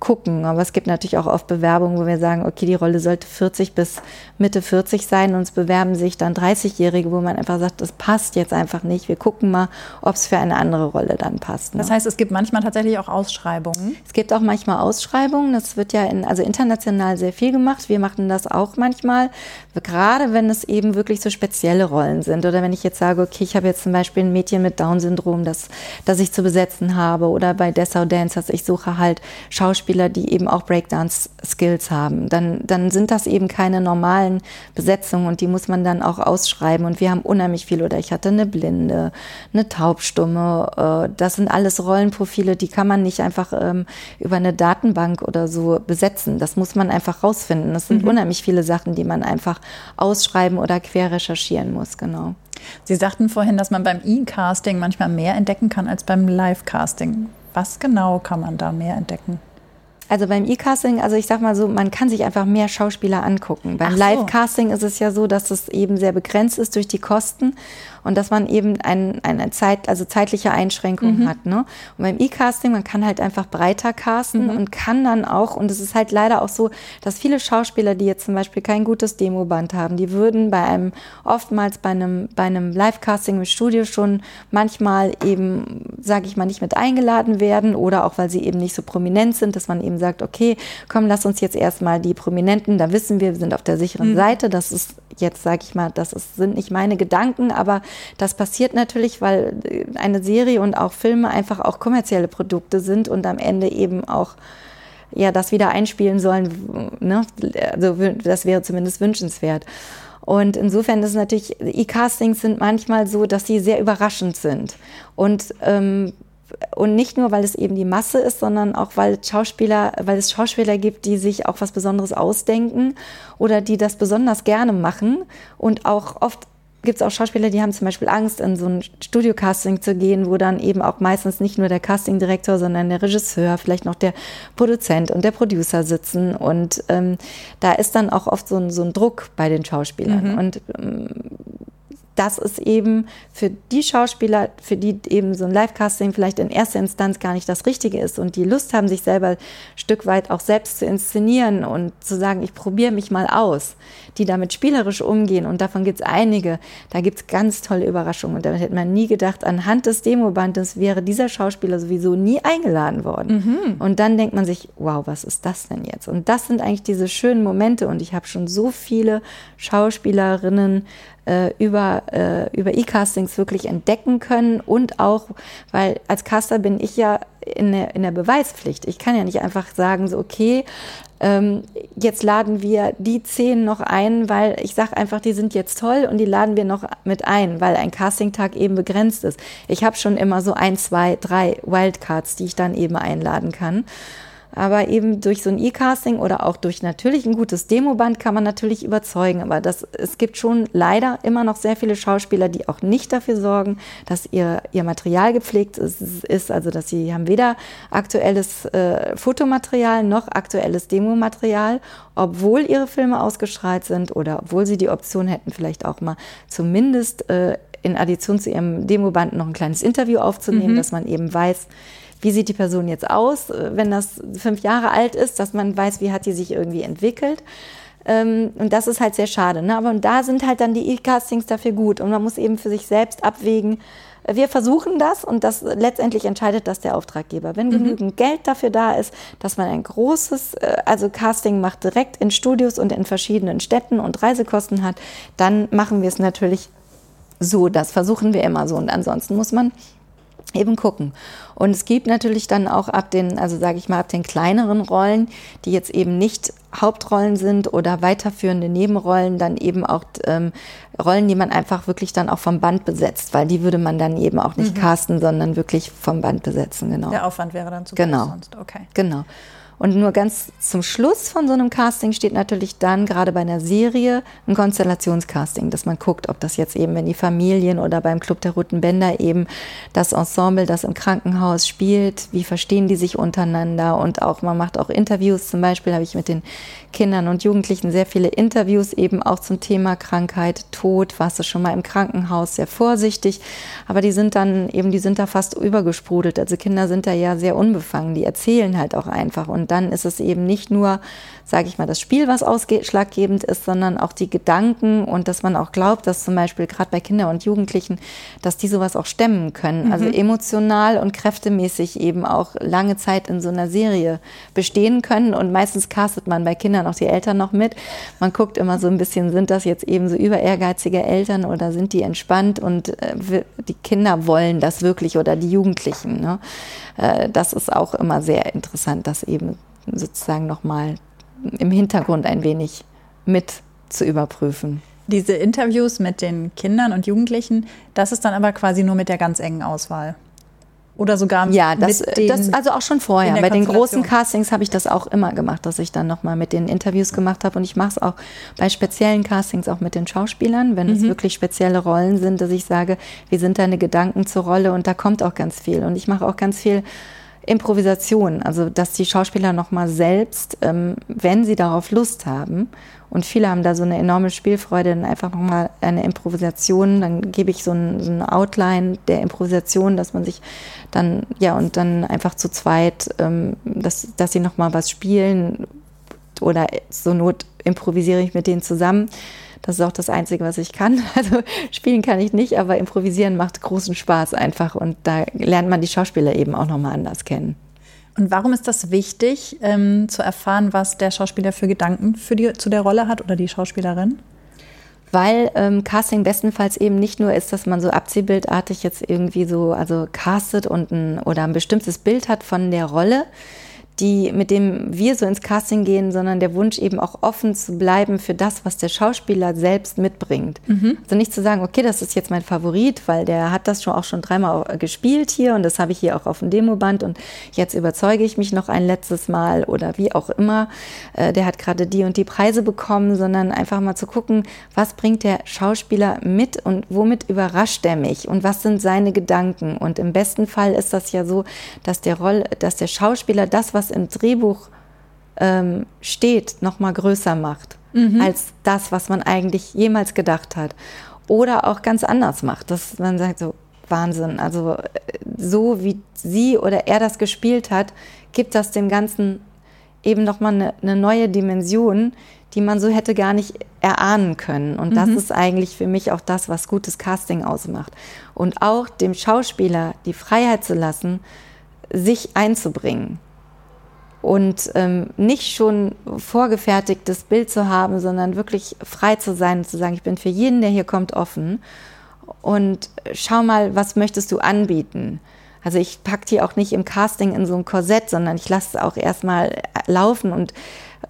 gucken. Aber es gibt natürlich auch oft Bewerbungen, wo wir sagen, okay, die Rolle sollte 40 bis Mitte 40 sein und es bewerben sich dann 30-Jährige, wo man einfach sagt, das passt jetzt einfach nicht. Wir gucken mal, ob es für eine andere Rolle dann passt. Ne? Das heißt, es gibt manchmal tatsächlich auch Ausschreibungen? Es gibt auch manchmal Ausschreibungen. Das wird ja in, also international sehr viel gemacht. Wir machen das auch manchmal, gerade wenn es eben wirklich so spezielle Rollen sind. Oder wenn ich jetzt sage, okay, ich habe jetzt zum Beispiel ein Mädchen mit Down-Syndrom, das, das ich zu besetzen habe. Oder bei Dessau Dancers, ich suche halt Schauspieler, Schauspieler, die eben auch Breakdance-Skills haben. Dann, dann sind das eben keine normalen Besetzungen und die muss man dann auch ausschreiben. Und wir haben unheimlich viel. Oder ich hatte eine Blinde, eine Taubstumme. Äh, das sind alles Rollenprofile, die kann man nicht einfach ähm, über eine Datenbank oder so besetzen. Das muss man einfach rausfinden. Das sind mhm. unheimlich viele Sachen, die man einfach ausschreiben oder quer recherchieren muss, genau. Sie sagten vorhin, dass man beim E-Casting manchmal mehr entdecken kann als beim Live-Casting. Was genau kann man da mehr entdecken? Also beim E-Casting, also ich sag mal so, man kann sich einfach mehr Schauspieler angucken. Beim so. Live-Casting ist es ja so, dass es eben sehr begrenzt ist durch die Kosten und dass man eben ein, eine Zeit, also zeitliche Einschränkungen mhm. hat. Ne? Und beim E-Casting, man kann halt einfach breiter casten mhm. und kann dann auch, und es ist halt leider auch so, dass viele Schauspieler, die jetzt zum Beispiel kein gutes Demoband haben, die würden bei einem, oftmals bei einem, bei einem Live-Casting im Studio schon manchmal eben, sage ich mal, nicht mit eingeladen werden oder auch, weil sie eben nicht so prominent sind, dass man eben sagt, okay, komm, lass uns jetzt erstmal die Prominenten, da wissen wir, wir sind auf der sicheren mhm. Seite, das ist jetzt, sage ich mal, das ist, sind nicht meine Gedanken, aber das passiert natürlich, weil äh, eine Serie und auch Filme einfach auch kommerzielle Produkte sind und am Ende eben auch ja das wieder einspielen sollen. Ne? Also das wäre zumindest wünschenswert. Und insofern ist natürlich, E-Castings sind manchmal so, dass sie sehr überraschend sind. Und ähm, und nicht nur, weil es eben die Masse ist, sondern auch, weil Schauspieler, weil es Schauspieler gibt, die sich auch was Besonderes ausdenken oder die das besonders gerne machen und auch oft gibt es auch Schauspieler, die haben zum Beispiel Angst, in so ein Studio-Casting zu gehen, wo dann eben auch meistens nicht nur der Castingdirektor, sondern der Regisseur, vielleicht noch der Produzent und der Producer sitzen. Und ähm, da ist dann auch oft so ein, so ein Druck bei den Schauspielern. Mhm. Und ähm, das ist eben für die Schauspieler, für die eben so ein Live-Casting vielleicht in erster Instanz gar nicht das Richtige ist und die Lust haben, sich selber ein Stück weit auch selbst zu inszenieren und zu sagen, ich probiere mich mal aus, die damit spielerisch umgehen und davon gibt es einige, da gibt es ganz tolle Überraschungen und damit hätte man nie gedacht, anhand des Demobandes wäre dieser Schauspieler sowieso nie eingeladen worden. Mhm. Und dann denkt man sich, wow, was ist das denn jetzt? Und das sind eigentlich diese schönen Momente und ich habe schon so viele Schauspielerinnen äh, über, äh, über E-Castings wirklich entdecken können und auch, weil als Caster bin ich ja in der, in der Beweispflicht. Ich kann ja nicht einfach sagen, so, okay, ähm, jetzt laden wir die zehn noch ein, weil ich sage einfach, die sind jetzt toll und die laden wir noch mit ein, weil ein Castingtag eben begrenzt ist. Ich habe schon immer so ein, zwei, drei Wildcards, die ich dann eben einladen kann. Aber eben durch so ein E-Casting oder auch durch natürlich ein gutes Demoband kann man natürlich überzeugen. Aber das, es gibt schon leider immer noch sehr viele Schauspieler, die auch nicht dafür sorgen, dass ihr, ihr Material gepflegt ist. Also, dass sie haben weder aktuelles äh, Fotomaterial noch aktuelles Demomaterial, obwohl ihre Filme ausgestrahlt sind oder obwohl sie die Option hätten, vielleicht auch mal zumindest äh, in Addition zu ihrem Demoband noch ein kleines Interview aufzunehmen, mhm. dass man eben weiß, wie sieht die Person jetzt aus, äh, wenn das fünf Jahre alt ist, dass man weiß, wie hat die sich irgendwie entwickelt. Ähm, und das ist halt sehr schade. Ne? Aber da sind halt dann die E-Castings dafür gut. Und man muss eben für sich selbst abwägen, wir versuchen das und das letztendlich entscheidet das der Auftraggeber. Wenn mhm. genügend Geld dafür da ist, dass man ein großes, äh, also Casting macht direkt in Studios und in verschiedenen Städten und Reisekosten hat, dann machen wir es natürlich so. Das versuchen wir immer so. Und ansonsten muss man eben gucken. Und es gibt natürlich dann auch ab den, also sage ich mal, ab den kleineren Rollen, die jetzt eben nicht Hauptrollen sind oder weiterführende Nebenrollen, dann eben auch ähm, Rollen, die man einfach wirklich dann auch vom Band besetzt, weil die würde man dann eben auch nicht mhm. casten, sondern wirklich vom Band besetzen, genau. Der Aufwand wäre dann zu genau. groß sonst, okay. Genau. Und nur ganz zum Schluss von so einem Casting steht natürlich dann gerade bei einer Serie ein Konstellationscasting, dass man guckt, ob das jetzt eben, wenn die Familien oder beim Club der Roten Bänder eben das Ensemble, das im Krankenhaus spielt, wie verstehen die sich untereinander und auch man macht auch Interviews. Zum Beispiel habe ich mit den Kindern und Jugendlichen sehr viele Interviews eben auch zum Thema Krankheit, Tod, warst du schon mal im Krankenhaus, sehr vorsichtig. Aber die sind dann eben, die sind da fast übergesprudelt. Also Kinder sind da ja sehr unbefangen, die erzählen halt auch einfach und dann ist es eben nicht nur, sage ich mal, das Spiel, was ausschlaggebend ist, sondern auch die Gedanken und dass man auch glaubt, dass zum Beispiel gerade bei Kindern und Jugendlichen, dass die sowas auch stemmen können. Also mhm. Also emotional und kräftemäßig eben auch lange Zeit in so einer Serie bestehen können. Und meistens castet man bei Kindern auch die Eltern noch mit. Man guckt immer so ein bisschen, sind das jetzt eben so über ehrgeizige Eltern oder sind die entspannt und äh, die Kinder wollen das wirklich oder die Jugendlichen. Ne? Äh, das ist auch immer sehr interessant, das eben sozusagen nochmal im Hintergrund ein wenig mit zu überprüfen. Diese Interviews mit den Kindern und Jugendlichen, das ist dann aber quasi nur mit der ganz engen Auswahl. Oder sogar ja, das, mit den, das also auch schon vorher. Bei den großen Castings habe ich das auch immer gemacht, dass ich dann nochmal mit den Interviews gemacht habe. Und ich mache es auch bei speziellen Castings auch mit den Schauspielern, wenn mhm. es wirklich spezielle Rollen sind, dass ich sage, wie sind deine Gedanken zur Rolle? Und da kommt auch ganz viel. Und ich mache auch ganz viel Improvisation, also dass die Schauspieler nochmal selbst, ähm, wenn sie darauf Lust haben, und viele haben da so eine enorme Spielfreude, dann einfach nochmal eine Improvisation, dann gebe ich so ein, so Outline der Improvisation, dass man sich dann, ja, und dann einfach zu zweit, ähm, dass, dass sie nochmal was spielen oder zur Not improvisiere ich mit denen zusammen. Das ist auch das Einzige, was ich kann. [laughs] Also spielen kann ich nicht, aber improvisieren macht großen Spaß einfach und da lernt man die Schauspieler eben auch nochmal anders kennen. Und warum ist das wichtig, ähm, zu erfahren, was der Schauspieler für Gedanken für die, zu der Rolle hat oder die Schauspielerin? Weil ähm, Casting bestenfalls eben nicht nur ist, dass man so abziehbildartig jetzt irgendwie so also castet und ein, oder ein bestimmtes Bild hat von der Rolle, die, mit dem wir so ins Casting gehen, sondern der Wunsch eben auch offen zu bleiben für das, was der Schauspieler selbst mitbringt. Mhm. Also nicht zu sagen, okay, das ist jetzt mein Favorit, weil der hat das schon auch schon dreimal gespielt hier und das habe ich hier auch auf dem Demoband und jetzt überzeuge ich mich noch ein letztes Mal oder wie auch immer. Äh, der hat gerade die und die Preise bekommen, sondern einfach mal zu gucken, was bringt der Schauspieler mit und womit überrascht er mich und was sind seine Gedanken. Und im besten Fall ist das ja so, dass der Roll, dass der Schauspieler das, was was im Drehbuch ähm, steht, noch mal größer macht mhm. als das, was man eigentlich jemals gedacht hat. Oder auch ganz anders macht, dass man sagt so, Wahnsinn, also äh, so wie sie oder er das gespielt hat, gibt das dem Ganzen eben noch mal eine, eine neue Dimension, die man so hätte gar nicht erahnen können. Und das mhm. ist eigentlich für mich auch das, was gutes Casting ausmacht. Und auch dem Schauspieler die Freiheit zu lassen, sich einzubringen und ähm, nicht schon vorgefertigtes Bild zu haben, sondern wirklich frei zu sein und zu sagen, ich bin für jeden, der hier kommt, offen und schau mal, was möchtest du anbieten? Also ich packe die auch nicht im Casting in so ein Korsett, sondern ich lasse es auch erstmal laufen und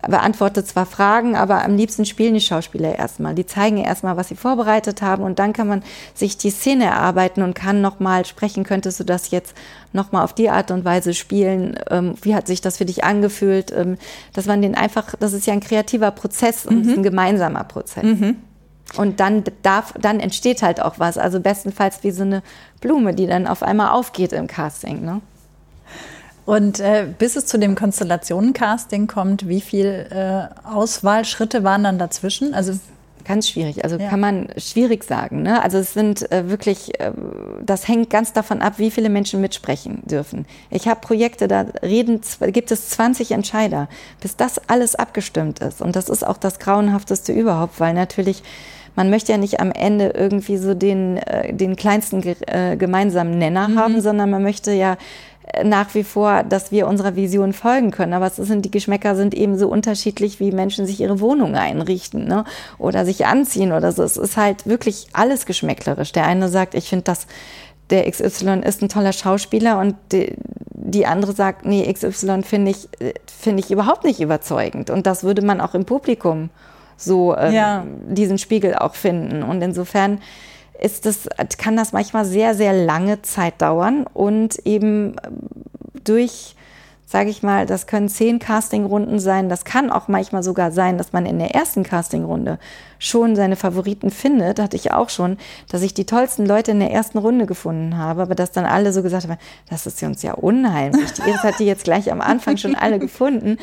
beantwortet zwar Fragen, aber am liebsten spielen die Schauspieler erstmal. Die zeigen erstmal, was sie vorbereitet haben und dann kann man sich die Szene erarbeiten und kann nochmal sprechen, könntest du das jetzt nochmal auf die Art und Weise spielen? Ähm, wie hat sich das für dich angefühlt? Ähm, dass man den einfach, das ist ja ein kreativer Prozess und mhm. ein gemeinsamer Prozess. Mhm. Und dann darf, dann entsteht halt auch was. Also bestenfalls wie so eine Blume, die dann auf einmal aufgeht im Casting. Ne? Und äh, bis es zu dem Konstellationen-Casting kommt, wie viele äh, Auswahlschritte waren dann dazwischen? Also Ganz schwierig. Also ja. kann man schwierig sagen. Ne? Also es sind äh, wirklich, äh, das hängt ganz davon ab, wie viele Menschen mitsprechen dürfen. Ich habe Projekte, da reden, gibt es 20 Entscheider, bis das alles abgestimmt ist. Und das ist auch das Grauenhafteste überhaupt, weil natürlich man möchte ja nicht am Ende irgendwie so den, äh, den kleinsten äh, gemeinsamen Nenner mhm. haben, sondern man möchte ja nach wie vor, dass wir unserer Vision folgen können. Aber es sind, die Geschmäcker sind eben so unterschiedlich, wie Menschen sich ihre Wohnung einrichten ne? oder sich anziehen oder so. Es ist halt wirklich alles geschmäcklerisch. Der eine sagt, ich finde das, der XY ist ein toller Schauspieler und die, die andere sagt, nee, XY finde ich, finde ich überhaupt nicht überzeugend. Und das würde man auch im Publikum so ähm, ja. diesen Spiegel auch finden. Und insofern ist das, kann das manchmal sehr, sehr lange Zeit dauern und eben durch sage ich mal, das können zehn Castingrunden sein. Das kann auch manchmal sogar sein, dass man in der ersten Castingrunde schon seine Favoriten findet. Hatte ich auch schon, dass ich die tollsten Leute in der ersten Runde gefunden habe, aber dass dann alle so gesagt haben, das ist uns ja unheimlich. Die Iris hat die jetzt gleich am Anfang schon alle gefunden.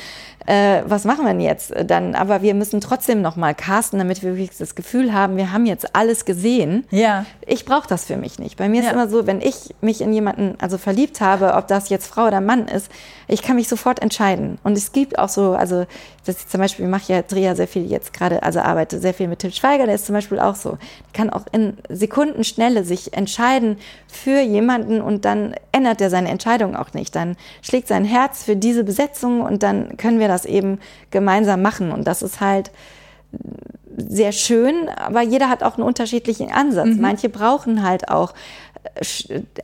Äh, was machen wir denn jetzt dann? Aber wir müssen trotzdem noch mal casten, damit wir wirklich das Gefühl haben, wir haben jetzt alles gesehen. Ja. Ich brauche das für mich nicht. Bei mir ja. ist immer so, wenn ich mich in jemanden also verliebt habe, ob das jetzt Frau oder Mann ist, ich kann mich sofort entscheiden. Und es gibt auch so, also das ist zum Beispiel, ich mache ja, drehe ja sehr viel jetzt gerade, also arbeite sehr viel mit Tim Schweiger, der ist zum Beispiel auch so. Der kann auch in Sekundenschnelle sich entscheiden für jemanden und dann ändert er seine Entscheidung auch nicht. Dann schlägt sein Herz für diese Besetzung und dann können wir das eben gemeinsam machen. Und das ist halt sehr schön, aber jeder hat auch einen unterschiedlichen Ansatz. Mhm. Manche brauchen halt auch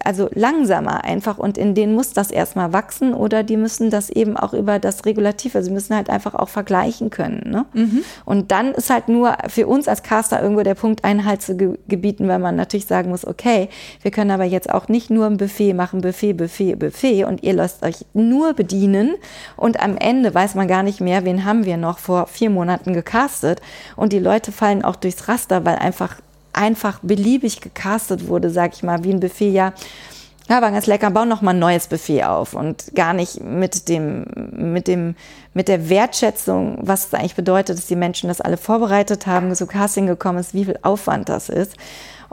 also langsamer einfach und in denen muss das erstmal wachsen oder die müssen das eben auch über das Regulativ, also sie müssen halt einfach auch vergleichen können. Ne? Mhm. Und dann ist halt nur für uns als Caster irgendwo der Punkt, Einhalt zu gebieten, weil man natürlich sagen muss, okay, wir können aber jetzt auch nicht nur ein Buffet machen, Buffet, Buffet, Buffet und ihr lasst euch nur bedienen und am Ende weiß man gar nicht mehr, wen haben wir noch vor vier Monaten gecastet und die Leute fallen auch durchs Raster, weil einfach einfach beliebig gecastet wurde, sag ich mal, wie ein Buffet, ja, ja, war ganz lecker, bauen noch mal ein neues Buffet auf und gar nicht mit dem, mit dem, mit der Wertschätzung, was es eigentlich bedeutet, dass die Menschen das alle vorbereitet haben, so Casting gekommen ist, wie viel Aufwand das ist.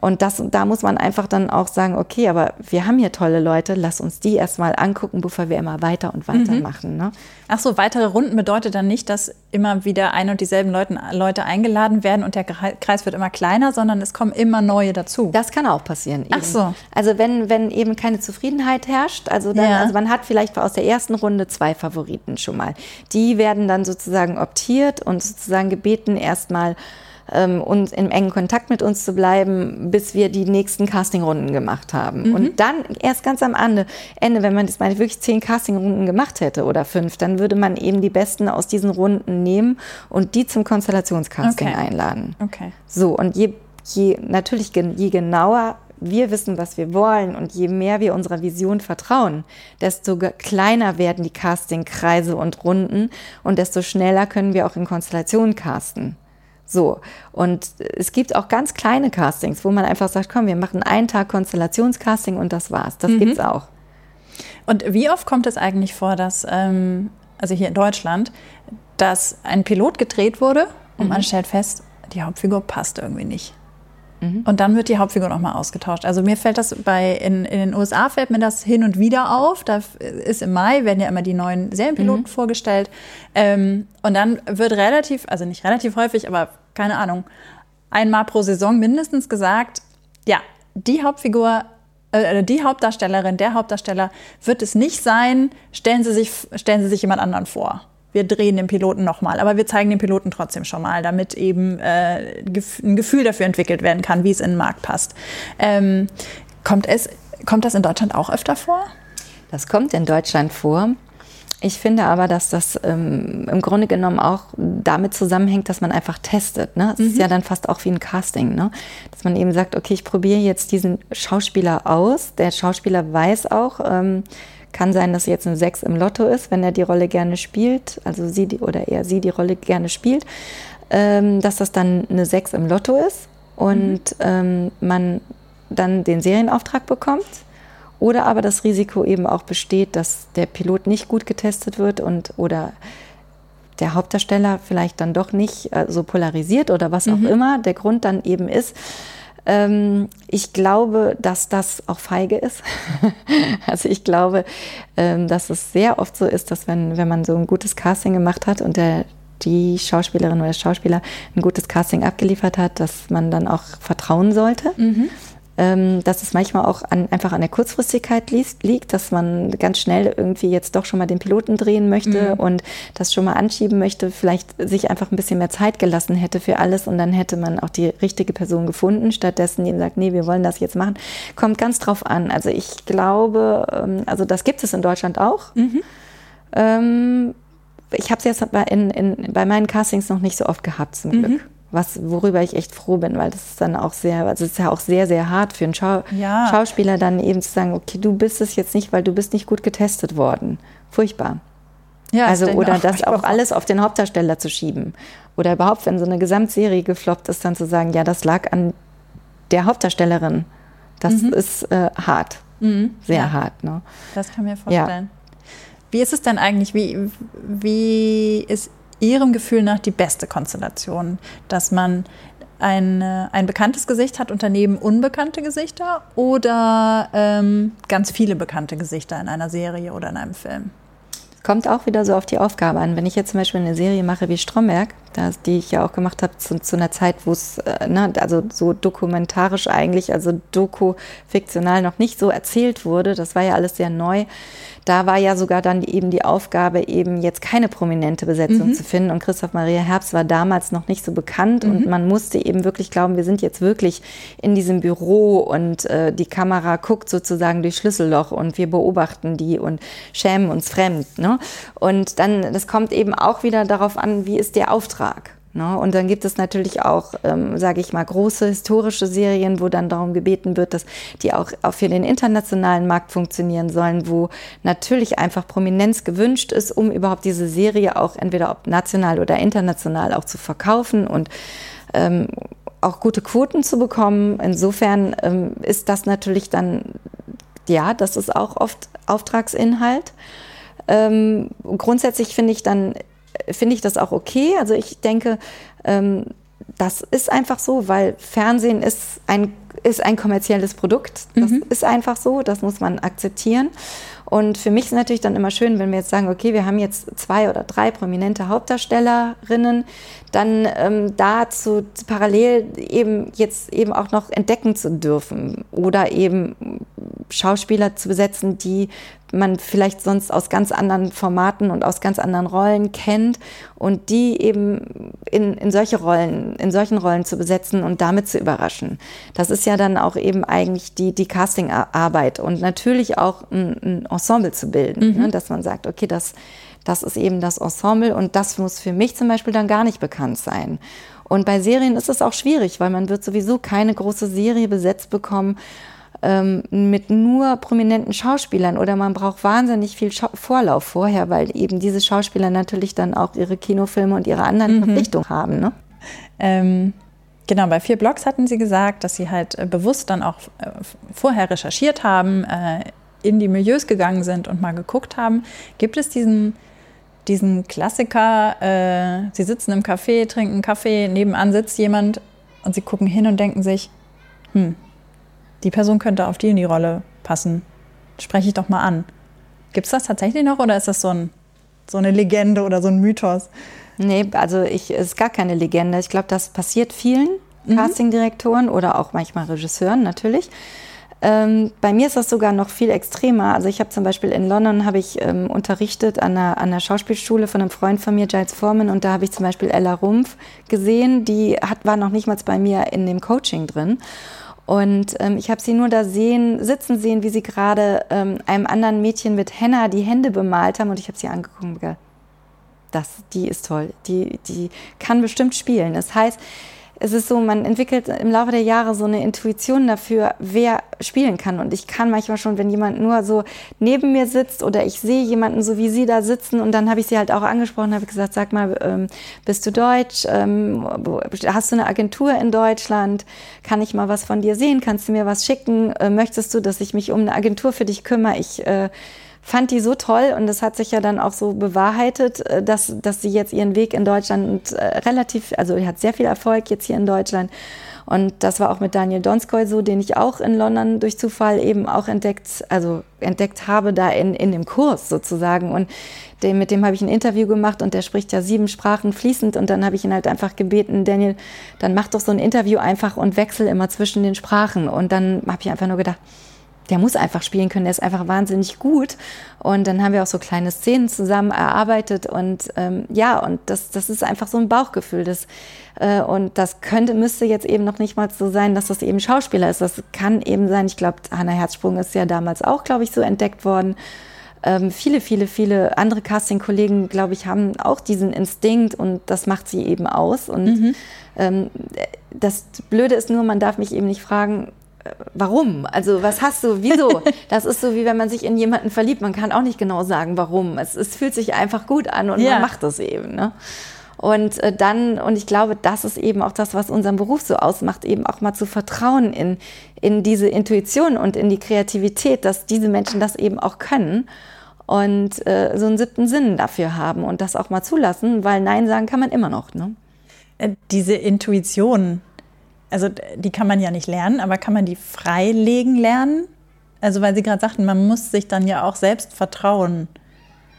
Und das, da muss man einfach dann auch sagen, okay, aber wir haben hier tolle Leute, lass uns die erstmal angucken, bevor wir immer weiter und weiter mhm. machen. Ne? Ach so, weitere Runden bedeutet dann nicht, dass immer wieder ein und dieselben Leute, Leute eingeladen werden und der Kreis wird immer kleiner, sondern es kommen immer neue dazu. Das kann auch passieren. Eben. Ach so. Also wenn, wenn eben keine Zufriedenheit herrscht, also, dann, ja. also man hat vielleicht aus der ersten Runde zwei Favoriten schon mal. Die werden dann sozusagen optiert und sozusagen gebeten, erstmal ähm, und im engen Kontakt mit uns zu bleiben, bis wir die nächsten Castingrunden gemacht haben. Mhm. Und dann erst ganz am Ende, Ende, wenn man das meine wirklich zehn Castingrunden gemacht hätte oder fünf, dann würde man eben die besten aus diesen Runden nehmen und die zum Konstellationscasting okay. einladen. Okay. So und je, je natürlich je genauer wir wissen, was wir wollen und je mehr wir unserer Vision vertrauen, desto kleiner werden die Castingkreise und Runden und desto schneller können wir auch in Konstellationen casten. So. Und es gibt auch ganz kleine Castings, wo man einfach sagt, komm, wir machen einen Tag Konstellationscasting und das war's. Das mhm. gibt's auch. Und wie oft kommt es eigentlich vor, dass, ähm, also hier in Deutschland, dass ein Pilot gedreht wurde und mhm. man stellt fest, die Hauptfigur passt irgendwie nicht. Mhm. Und dann wird die Hauptfigur nochmal ausgetauscht. Also mir fällt das bei, in, in den USA fällt mir das hin und wieder auf. Da ist im Mai, werden ja immer die neuen Serienpiloten mhm. vorgestellt. Ähm, und dann wird relativ, also nicht relativ häufig, aber keine Ahnung, einmal pro Saison mindestens gesagt, ja, die Hauptfigur äh, die Hauptdarstellerin, der Hauptdarsteller wird es nicht sein, stellen Sie sich, stellen Sie sich jemand anderen vor wir drehen den Piloten nochmal, aber wir zeigen den Piloten trotzdem schon mal, damit eben äh, ein Gefühl dafür entwickelt werden kann, wie es in den Markt passt. Ähm, kommt, es, kommt das in Deutschland auch öfter vor? Das kommt in Deutschland vor. Ich finde aber, dass das ähm, im Grunde genommen auch damit zusammenhängt, dass man einfach testet. Ne? Es mhm. ist ja dann fast auch wie ein Casting, ne? dass man eben sagt, okay, ich probiere jetzt diesen Schauspieler aus. Der Schauspieler weiß auch, ähm, kann sein, dass jetzt eine 6 im Lotto ist, wenn er die Rolle gerne spielt, also sie die, oder er sie die Rolle gerne spielt, ähm, dass das dann eine 6 im Lotto ist und mhm. ähm, man dann den Serienauftrag bekommt. Oder aber das Risiko eben auch besteht, dass der Pilot nicht gut getestet wird und oder der Hauptdarsteller vielleicht dann doch nicht äh, so polarisiert oder was auch Mhm. immer der Grund dann eben ist. Ähm, ich glaube, dass das auch feige ist. [laughs] also ich glaube, ähm, dass es sehr oft so ist, dass wenn, wenn man so ein gutes Casting gemacht hat und der, die Schauspielerin oder der Schauspieler ein gutes Casting abgeliefert hat, dass man dann auch vertrauen sollte. Ähm, dass es manchmal auch an, einfach an der Kurzfristigkeit liest, liegt, dass man ganz schnell irgendwie jetzt doch schon mal den Piloten drehen möchte und das schon mal anschieben möchte, vielleicht sich einfach ein bisschen mehr Zeit gelassen hätte für alles und dann hätte man auch die richtige Person gefunden, stattdessen eben sagt, nee, wir wollen das jetzt machen. Kommt ganz drauf an. Also ich glaube, ähm, also das gibt es in Deutschland auch. Ähm, ich habe es jetzt bei, in, in, bei meinen Castings noch nicht so oft gehabt, zum Glück. Was, worüber ich echt froh bin, weil das ist dann auch sehr, also es ist ja auch sehr, sehr hart für einen Schau Ja. Schauspieler dann eben zu sagen, okay, du bist es jetzt nicht, weil du bist nicht gut getestet worden. Furchtbar. Ja, also oder das furchtbar auch alles auf den Hauptdarsteller zu schieben. Oder überhaupt, wenn so eine Gesamtserie gefloppt ist, dann zu sagen, ja, das lag an der Hauptdarstellerin. Das ist äh, hart. Sehr Mhm. Ja. hart. Ne? Das kann mir vorstellen. Wie ist es denn eigentlich, wie, wie ist Ihrem Gefühl nach die beste Konstellation, dass man ein, ein bekanntes Gesicht hat und daneben unbekannte Gesichter oder ähm, ganz viele bekannte Gesichter in einer Serie oder in einem Film? Kommt auch wieder so auf die Aufgabe an. Wenn ich jetzt zum Beispiel eine Serie mache wie Stromberg, das, die ich ja auch gemacht habe zu, zu einer Zeit, wo es, äh, ne, also so dokumentarisch eigentlich, also doku-fiktional noch nicht so erzählt wurde, das war ja alles sehr neu. Da war ja sogar dann eben die Aufgabe, eben jetzt keine prominente Besetzung zu finden. Und Christoph Maria Herbst war damals noch nicht so bekannt und man musste eben wirklich glauben, wir sind jetzt wirklich in diesem Büro und äh, die Kamera guckt sozusagen durch Schlüsselloch und wir beobachten die und schämen uns fremd. Ne? Und dann, das kommt eben auch wieder darauf an, wie ist der Auftrag. Ne? Und dann gibt es natürlich auch, ähm, sage ich mal, große historische Serien, wo dann darum gebeten wird, dass die auch, auch für den internationalen Markt funktionieren sollen, wo natürlich einfach Prominenz gewünscht ist, um überhaupt diese Serie auch entweder ob national oder international auch zu verkaufen und ähm, auch gute Quoten zu bekommen. Insofern ähm, ist das natürlich dann, ja, das ist auch oft Auftragsinhalt. Ähm, grundsätzlich finde ich dann, finde ich das auch okay. Also ich denke, ähm, das ist einfach so, weil Fernsehen ist ein, ist ein kommerzielles Produkt. Das ist einfach so, das muss man akzeptieren. Und für mich ist natürlich dann immer schön, wenn wir jetzt sagen, okay, wir haben jetzt zwei oder drei prominente Hauptdarstellerinnen, dann ähm, dazu parallel eben jetzt eben auch noch entdecken zu dürfen oder eben Schauspieler zu besetzen, die man vielleicht sonst aus ganz anderen Formaten und aus ganz anderen Rollen kennt und die eben in, in solche Rollen, in solchen Rollen zu besetzen und damit zu überraschen. Das ist ja dann auch eben eigentlich die, die Castingarbeit und natürlich auch ein, ein Ensemble zu bilden, ne? dass man sagt, okay, das, das ist eben das Ensemble und das muss für mich zum Beispiel dann gar nicht bekannt sein. Und bei Serien ist es auch schwierig, weil man wird sowieso keine große Serie besetzt bekommen, ähm, mit nur prominenten Schauspielern oder man braucht wahnsinnig viel Schau Vorlauf vorher, weil eben diese Schauspieler natürlich dann auch ihre Kinofilme und ihre anderen Verpflichtungen haben. Ne? Ähm, genau, bei vier Blogs hatten Sie gesagt, dass Sie halt äh, bewusst dann auch äh, vorher recherchiert haben, äh, in die Milieus gegangen sind und mal geguckt haben. Gibt es diesen, diesen Klassiker, äh, Sie sitzen im Café, trinken Kaffee, nebenan sitzt jemand und Sie gucken hin und denken sich, hm, die Person könnte auf die in die Rolle passen. Spreche ich doch mal an. Gibt es das tatsächlich noch oder ist das so, ein, so eine Legende oder so ein Mythos? Nee, also ich es ist gar keine Legende. Ich glaube, das passiert vielen Castingdirektoren oder auch manchmal Regisseuren natürlich. Ähm, bei mir ist das sogar noch viel extremer. Also ich habe zum Beispiel in London habe ich ähm, unterrichtet an einer, an einer Schauspielschule von einem Freund von mir, Giles Foreman, und da habe ich zum Beispiel Ella Rumpf gesehen. Die hat, war noch nicht mal bei mir in dem Coaching drin. Und ähm, ich habe sie nur da sehen, sitzen sehen, wie sie gerade ähm, einem anderen Mädchen mit Henna die Hände bemalt haben. Und ich habe sie angeguckt und gesagt, das, die ist toll. Die, die kann bestimmt spielen. Das heißt, es ist so, man entwickelt im Laufe der Jahre so eine Intuition dafür, wer spielen kann. Und ich kann manchmal schon, wenn jemand nur so neben mir sitzt oder ich sehe jemanden so wie Sie da sitzen und dann habe ich sie halt auch angesprochen, habe gesagt, sag mal, ähm, bist du Deutsch? Ähm, hast du eine Agentur in Deutschland? Kann ich mal was von dir sehen? Kannst du mir was schicken? Äh, möchtest du, dass ich mich um eine Agentur für dich kümmere? Ich äh, fand die so toll und das hat sich ja dann auch so bewahrheitet, äh, dass, dass sie jetzt ihren Weg in Deutschland äh, relativ, also hat sehr viel Erfolg jetzt hier in Deutschland. Und das war auch mit Daniel Donskoy so, den ich auch in London durch Zufall eben auch entdeckt, also entdeckt habe da in, in dem Kurs sozusagen. Und dem, mit dem habe ich ein Interview gemacht und der spricht ja sieben Sprachen fließend. Und dann habe ich ihn halt einfach gebeten, Daniel, dann mach doch so ein Interview einfach und wechsel immer zwischen den Sprachen. Und dann habe ich einfach nur gedacht, der muss einfach spielen können, der ist einfach wahnsinnig gut. Und dann haben wir auch so kleine Szenen zusammen erarbeitet und ähm, ja, und das, das ist einfach so ein Bauchgefühl. Das, äh, und das könnte, müsste jetzt eben noch nicht mal so sein, dass das eben Schauspieler ist. Das kann eben sein, ich glaube, Hannah Herzsprung ist ja damals auch, glaube ich, so entdeckt worden. Ähm, viele, viele, viele andere Casting-Kollegen, glaube ich, haben auch diesen Instinkt und das macht sie eben aus. Und mhm. ähm, das Blöde ist nur, man darf mich eben nicht fragen, warum? Also was hast du, wieso? [laughs] Das ist so, wie wenn man sich in jemanden verliebt. Man kann auch nicht genau sagen, warum. Es, es fühlt sich einfach gut an und ja. man macht das eben. Ne? Und äh, dann, und ich glaube, das ist eben auch das, was unseren Beruf so ausmacht, eben auch mal zu vertrauen in, in diese Intuition und in die Kreativität, dass diese Menschen das eben auch können und äh, so einen siebten Sinn dafür haben und das auch mal zulassen, weil Nein sagen kann man immer noch. Ne? Äh, diese Intuition, also die kann man ja nicht lernen, aber kann man die freilegen lernen? Also weil Sie gerade sagten, man muss sich dann ja auch selbst vertrauen.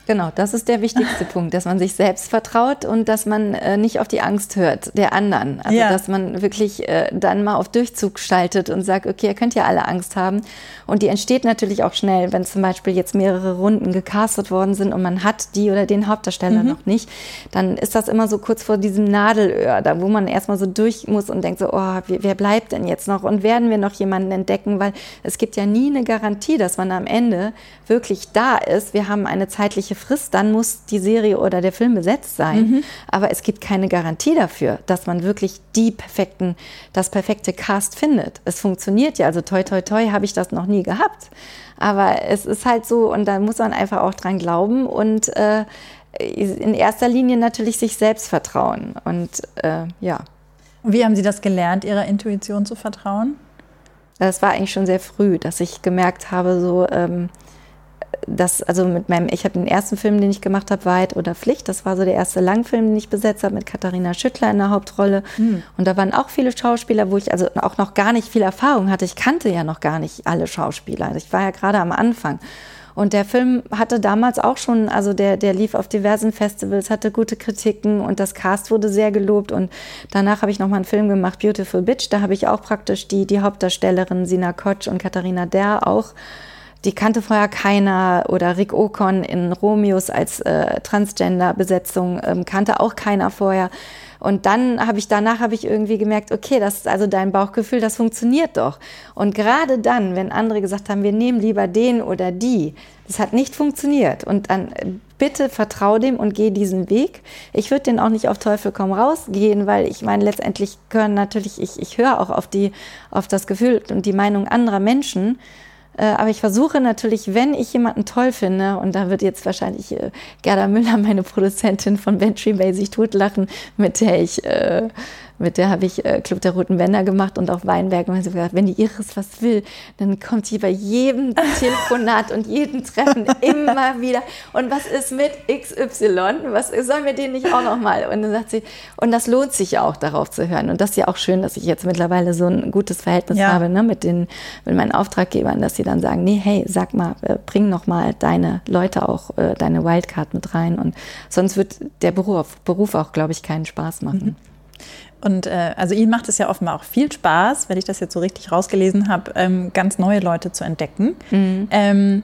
Genau, das ist der wichtigste Punkt, dass man sich selbst vertraut und dass man äh, nicht auf die Angst hört der anderen. Also ja. dass man wirklich äh, dann mal auf Durchzug schaltet und sagt, okay, ihr könnt ja alle Angst haben. Und die entsteht natürlich auch schnell, wenn zum Beispiel jetzt mehrere Runden gecastet worden sind und man hat die oder den Hauptdarsteller mhm. noch nicht, dann ist das immer so kurz vor diesem Nadelöhr, da wo man erstmal so durch muss und denkt so, oh, wer bleibt denn jetzt noch und werden wir noch jemanden entdecken, weil es gibt ja nie eine Garantie, dass man am Ende wirklich da ist. Wir haben eine zeitliche zeitliche Frist, dann muss die Serie oder der Film besetzt sein. Mhm. Aber es gibt keine Garantie dafür, dass man wirklich die perfekten, das perfekte Cast findet. Es funktioniert ja, also toi toi toi habe ich das noch nie gehabt. Aber es ist halt so und da muss man einfach auch dran glauben und äh, in erster Linie natürlich sich selbst vertrauen. Und äh, ja. Wie haben Sie das gelernt, Ihrer Intuition zu vertrauen? Das war eigentlich schon sehr früh, dass ich gemerkt habe, so ähm, das, also mit meinem, ich habe den ersten Film, den ich gemacht habe, Wahrheit oder Pflicht. Das war so der erste Langfilm, den ich besetzt habe, mit Katharina Schüttler in der Hauptrolle. Mhm. Und da waren auch viele Schauspieler, wo ich also auch noch gar nicht viel Erfahrung hatte. Ich kannte ja noch gar nicht alle Schauspieler. Ich war ja gerade am Anfang. Und der Film hatte damals auch schon, also der, der lief auf diversen Festivals, hatte gute Kritiken und das Cast wurde sehr gelobt. Und danach habe ich nochmal einen Film gemacht, Beautiful Bitch. Da habe ich auch praktisch die, die Hauptdarstellerin Sina Kotsch und Katharina Der auch die kannte vorher keiner oder Rick Ocon in Romeos als äh, Transgender-Besetzung ähm, kannte auch keiner vorher. Und dann habe ich danach habe ich irgendwie gemerkt, okay, das ist also dein Bauchgefühl, das funktioniert doch. Und gerade dann, wenn andere gesagt haben, wir nehmen lieber den oder die, das hat nicht funktioniert. Und dann äh, bitte vertrau dem und geh diesen Weg. Ich würde den auch nicht auf Teufel komm raus gehen, weil ich meine, letztendlich gehören natürlich, ich, ich höre auch auf die, auf das Gefühl und die Meinung anderer Menschen. Äh, aber ich versuche natürlich, wenn ich jemanden toll finde, und da wird jetzt wahrscheinlich äh, Gerda Müller, [laughs] meine Produzentin von Ventry Bay, sich totlachen, mit der ich äh, mit der habe ich äh, Club der Roten Bänder gemacht und auch Weinberg. Und habe gesagt, wenn die Iris was will, dann kommt sie bei jedem [laughs] Telefonat und jedem Treffen immer wieder. Und was ist mit XY? Was sollen wir den nicht auch noch mal? Und dann sagt sie, und das lohnt sich auch, darauf zu hören. Und das ist ja auch schön, dass ich jetzt mittlerweile so ein gutes Verhältnis ja. habe ne, mit, den, mit meinen Auftraggebern, dass sie dann sagen, nee, hey, sag mal, äh, bring noch mal deine Leute auch, äh, deine Wildcard mit rein. Und sonst wird der Beruf, Beruf auch, glaube ich, keinen Spaß machen. Mhm. Und äh, also Ihnen macht es ja offenbar auch viel Spaß, wenn ich das jetzt so richtig rausgelesen habe, ähm, ganz neue Leute zu entdecken. Mhm. Ähm,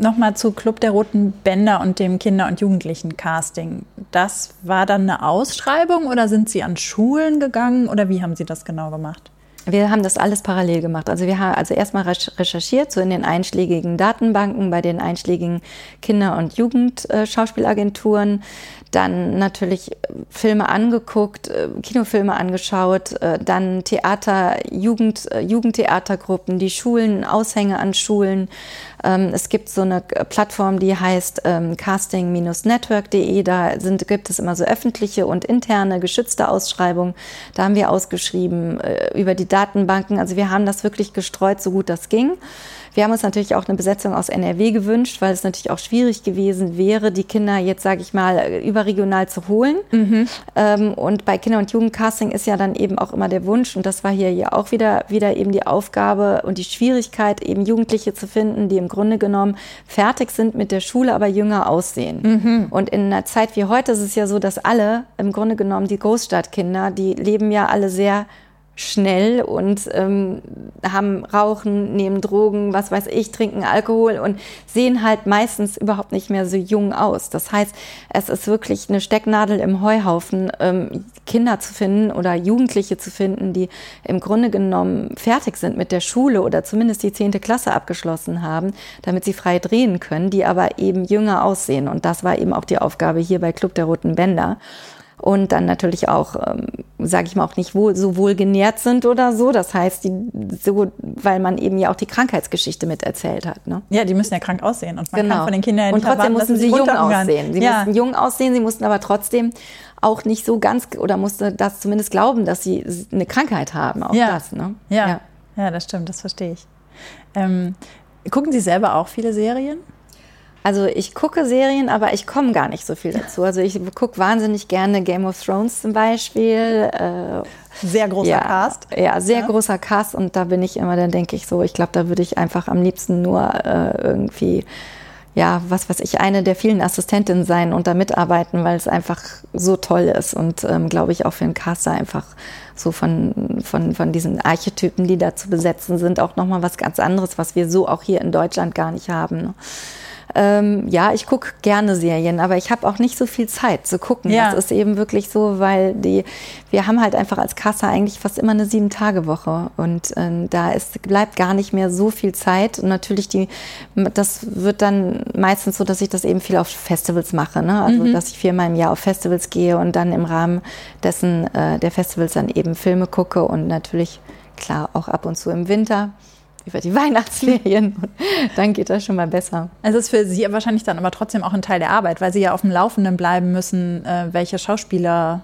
Nochmal zu Club der Roten Bänder und dem Kinder- und Jugendlichen-Casting. Das war dann eine Ausschreibung oder sind Sie an Schulen gegangen oder wie haben Sie das genau gemacht? Wir haben das alles parallel gemacht. Also wir haben also erstmal recherchiert, so in den einschlägigen Datenbanken, bei den einschlägigen Kinder- und Jugendschauspielagenturen, dann natürlich Filme angeguckt, äh, Kinofilme angeschaut, äh, dann Theater, Jugend, äh, Jugendtheatergruppen, die Schulen, Aushänge an Schulen. Ähm, es gibt so eine Plattform, die heißt ähm, casting-network.de. Da sind, gibt es immer so öffentliche und interne geschützte Ausschreibungen. Da haben wir ausgeschrieben über die Datenbanken. Also wir haben das wirklich gestreut, so gut das ging. Wir haben uns natürlich auch eine Besetzung aus NRW gewünscht, weil es natürlich auch schwierig gewesen wäre, die Kinder jetzt, sage ich mal, überregional zu holen. Mhm. Ähm, und bei Kinder- und Jugendcasting ist ja dann eben auch immer der Wunsch, und das war hier ja auch wieder, wieder eben die Aufgabe und die Schwierigkeit, eben Jugendliche zu finden, die im Grunde genommen fertig sind mit der Schule, aber jünger aussehen. Mhm. Und in einer Zeit wie heute ist es ja so, dass alle im Grunde genommen die Großstadtkinder, die leben ja alle sehr schnell und ähm, haben Rauchen, nehmen Drogen, was weiß ich, trinken Alkohol und sehen halt meistens überhaupt nicht mehr so jung aus. Das heißt, es ist wirklich eine Stecknadel im Heuhaufen, ähm, Kinder zu finden oder Jugendliche zu finden, die im Grunde genommen fertig sind mit der Schule oder zumindest die zehnte Klasse abgeschlossen haben, damit sie frei drehen können, die aber eben jünger aussehen. Und das war eben auch die Aufgabe hier bei Club der Roten Bänder und dann natürlich auch, ähm, sage ich mal, auch nicht wohl, so wohl genährt sind oder so. Das heißt, die, so, weil man eben ja auch die Krankheitsgeschichte miterzählt hat. Ne? Ja, die müssen ja krank aussehen und man genau. kann von den Kindern ja nicht Und trotzdem mussten sie jung aussehen. Sie ja. mussten jung aussehen, sie mussten aber trotzdem auch nicht so ganz oder musste das zumindest glauben, dass sie eine Krankheit haben. Auch ja. das. Ne? Ja. ja. ja, das stimmt, das verstehe ich. Ähm, gucken Sie selber auch viele Serien? Also ich gucke Serien, aber ich komme gar nicht so viel dazu. Also ich gucke wahnsinnig gerne Game of Thrones zum Beispiel. Äh, sehr großer ja, Cast. Ja, sehr ja. großer Cast und da bin ich immer, dann denke ich so, ich glaube, da würde ich einfach am liebsten nur äh, irgendwie ja, was weiß ich, eine der vielen Assistentinnen sein und da mitarbeiten, weil es einfach so toll ist und ähm, glaube ich auch für einen Caster einfach so von, von, von diesen Archetypen, die da zu besetzen sind, auch nochmal was ganz anderes, was wir so auch hier in Deutschland gar nicht haben. Ne? Ähm, ja, ich gucke gerne Serien, aber ich habe auch nicht so viel Zeit zu gucken. Ja. Das ist eben wirklich so, weil die, wir haben halt einfach als Kasse eigentlich fast immer eine Sieben-Tage-Woche und äh, da ist, bleibt gar nicht mehr so viel Zeit. Und natürlich die, das wird dann meistens so, dass ich das eben viel auf Festivals mache, ne? Also mhm. dass ich viermal im Jahr auf Festivals gehe und dann im Rahmen dessen äh, der Festivals dann eben Filme gucke und natürlich klar auch ab und zu im Winter über die [laughs] Weihnachtsferien. Und dann geht das schon mal besser. Es ist für Sie wahrscheinlich dann aber trotzdem auch ein Teil der Arbeit, weil Sie ja auf dem Laufenden bleiben müssen, äh, welche Schauspieler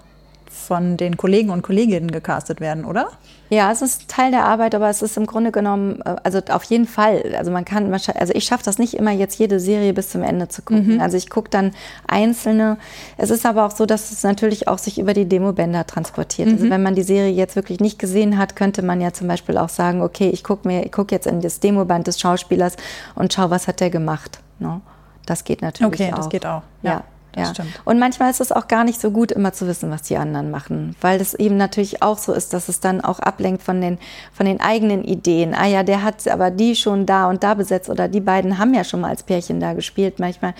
von den Kollegen und Kolleginnen gecastet werden, oder? Ja, es ist Teil der Arbeit, aber es ist im Grunde genommen, äh, also auf jeden Fall. Also man kann, also ich schaffe das nicht immer jetzt jede Serie bis zum Ende zu gucken. Mhm. Also ich gucke dann einzelne. Es ist aber auch so, dass es natürlich auch sich über die Demobänder transportiert. Also mhm. Also wenn man die Serie jetzt wirklich nicht gesehen hat, könnte man ja zum Beispiel auch sagen, okay, ich gucke mir, ich gucke jetzt in das Demoband des Schauspielers und schau, was hat der gemacht. No? Ne? Das geht natürlich okay, auch. Okay, das geht auch. ja. ja ja. Und manchmal ist es auch gar nicht so gut, immer zu wissen, was die anderen machen, weil es eben natürlich auch so ist, dass es dann auch ablenkt von den, von den eigenen Ideen. Ah ja, der hat aber die schon da und da besetzt oder die beiden haben ja schon mal als Pärchen da gespielt. Manchmal,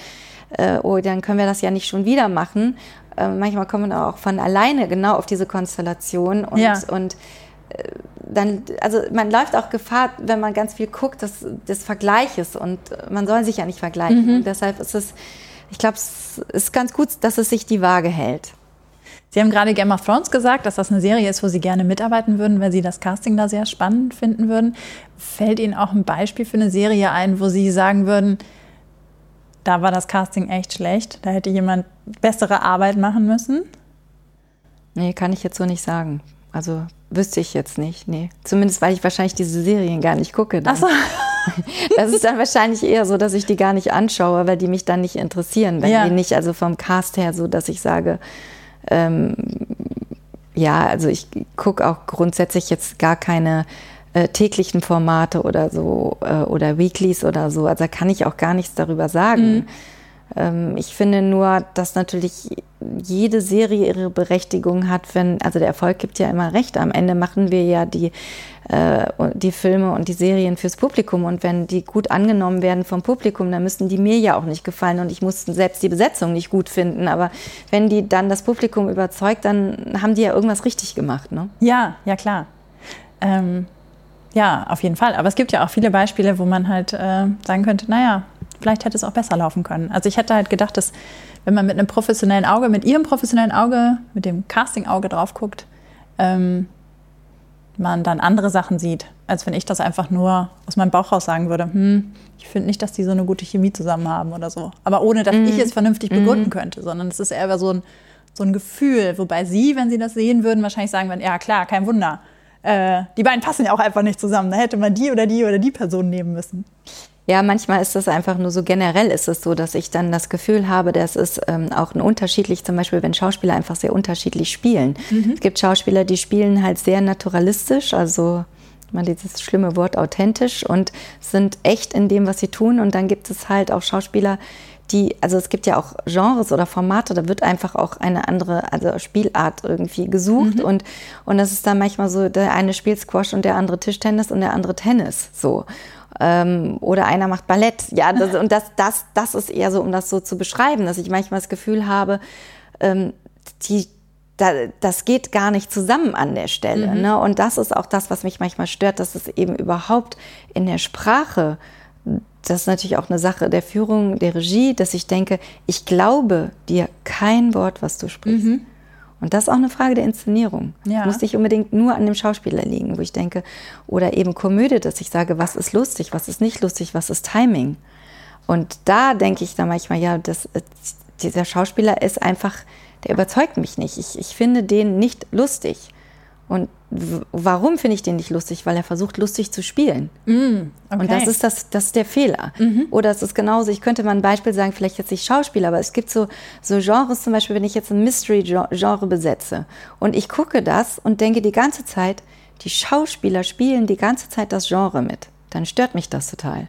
äh, oh, dann können wir das ja nicht schon wieder machen. Äh, manchmal kommen wir auch von alleine genau auf diese Konstellation und, ja. und äh, dann, also man läuft auch Gefahr, wenn man ganz viel guckt, des, des Vergleiches und man soll sich ja nicht vergleichen. Mhm. deshalb ist es ich glaube, es ist ganz gut, dass es sich die Waage hält. Sie haben gerade Game of Thrones gesagt, dass das eine Serie ist, wo Sie gerne mitarbeiten würden, weil Sie das Casting da sehr spannend finden würden. Fällt Ihnen auch ein Beispiel für eine Serie ein, wo Sie sagen würden, da war das Casting echt schlecht, da hätte jemand bessere Arbeit machen müssen? Nee, kann ich jetzt so nicht sagen. Also wüsste ich jetzt nicht, nee. Zumindest, weil ich wahrscheinlich diese Serien gar nicht gucke. Dann. Ach so. [laughs] Das ist dann wahrscheinlich eher so, dass ich die gar nicht anschaue, weil die mich dann nicht interessieren. Wenn ja. die nicht, also vom Cast her so, dass ich sage, ähm, ja, also ich gucke auch grundsätzlich jetzt gar keine äh, täglichen Formate oder so äh, oder Weeklies oder so. Also da kann ich auch gar nichts darüber sagen. Mhm. Ähm, ich finde nur, dass natürlich jede Serie ihre Berechtigung hat, wenn, also der Erfolg gibt ja immer recht. Am Ende machen wir ja die, äh, die Filme und die Serien fürs Publikum und wenn die gut angenommen werden vom Publikum, dann müssten die mir ja auch nicht gefallen und ich musste selbst die Besetzung nicht gut finden. Aber wenn die dann das Publikum überzeugt, dann haben die ja irgendwas richtig gemacht. Ne? Ja, ja klar. Ähm, ja, auf jeden Fall. Aber es gibt ja auch viele Beispiele, wo man halt äh, sagen könnte, naja, vielleicht hätte es auch besser laufen können. Also ich hätte halt gedacht, dass wenn man mit einem professionellen Auge, mit ihrem professionellen Auge, mit dem Casting-Auge drauf guckt, ähm, man dann andere Sachen sieht, als wenn ich das einfach nur aus meinem Bauch raus sagen würde, hm, ich finde nicht, dass die so eine gute Chemie zusammen haben oder so. Aber ohne, dass mm. ich es vernünftig mhm. begründen mm. könnte, sondern es ist eher so ein, so ein Gefühl, wobei sie, wenn sie das sehen würden, wahrscheinlich sagen würden, ja klar, kein Wunder. äh, die beiden passen ja auch einfach nicht zusammen. Da hätte man die oder die oder die Person nehmen müssen. Ja, manchmal ist das einfach nur so generell ist es so, dass ich dann das Gefühl habe, dass es ähm, auch ein unterschiedlich, zum Beispiel wenn Schauspieler einfach sehr unterschiedlich spielen. Mhm. Es gibt Schauspieler, die spielen halt sehr naturalistisch, also man dieses schlimme Wort authentisch und sind echt in dem, was sie tun. Und dann gibt es halt auch Schauspieler, die, also es gibt ja auch Genres oder Formate, da wird einfach auch eine andere, also Spielart irgendwie gesucht mhm. und, und das ist dann manchmal so, der eine spielt Squash und der andere Tischtennis und der andere Tennis, so ähm, oder einer macht Ballett. Ja, das, und das, das, das ist eher so, um das so zu beschreiben, dass ich manchmal das Gefühl habe, ähm, die, da, das geht gar nicht zusammen an der Stelle. Mhm. Ne? Und das ist auch das, was mich manchmal stört, dass es eben überhaupt in der Sprache, das ist natürlich auch eine Sache der Führung, der Regie, dass ich denke, ich glaube dir kein Wort, was du sprichst. Mhm. Und das ist auch eine Frage der Inszenierung. Ja. Muss nicht unbedingt nur an dem Schauspieler liegen, wo ich denke, oder eben Komödie, dass ich sage, was ist lustig, was ist nicht lustig, was ist Timing. Und da denke ich dann manchmal, ja, das, äh, dieser Schauspieler ist einfach, der überzeugt mich nicht. Ich, ich finde den nicht lustig. Und warum finde ich den nicht lustig? Weil er versucht, lustig zu spielen. Mm, okay. Und das ist, das, das ist der Fehler. Mhm. Oder es ist genauso, ich könnte mal ein Beispiel sagen, vielleicht jetzt nicht Schauspieler, aber es gibt so, so Genres, zum Beispiel, wenn ich jetzt ein Mystery-Genre besetze und ich gucke das und denke die ganze Zeit, die Schauspieler spielen die ganze Zeit das Genre mit, dann stört mich das total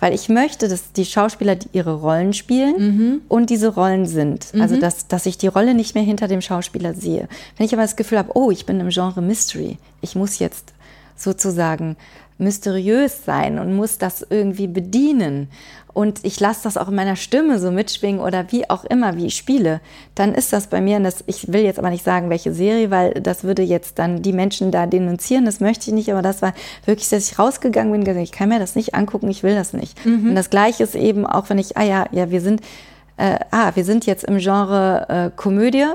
weil ich möchte, dass die Schauspieler ihre Rollen spielen mhm. und diese Rollen sind. Also, mhm. Also, dass, dass ich die Rolle nicht mehr hinter dem Schauspieler sehe. Wenn ich aber das Gefühl habe, oh, ich bin im Genre Mystery, ich muss jetzt sozusagen mysteriös sein und muss das irgendwie bedienen und ich lasse das auch in meiner Stimme so mitschwingen oder wie auch immer, wie ich spiele, dann ist das bei mir, das, ich will jetzt aber nicht sagen, welche Serie, weil das würde jetzt dann die Menschen da denunzieren, das möchte ich nicht, aber das war wirklich, dass ich rausgegangen bin, gesagt, ich kann mir das nicht angucken, ich will das nicht. Mhm. Und das Gleiche ist eben auch, wenn ich, ah ja, ja, wir sind, äh, ah, wir sind jetzt im Genre äh, Komödie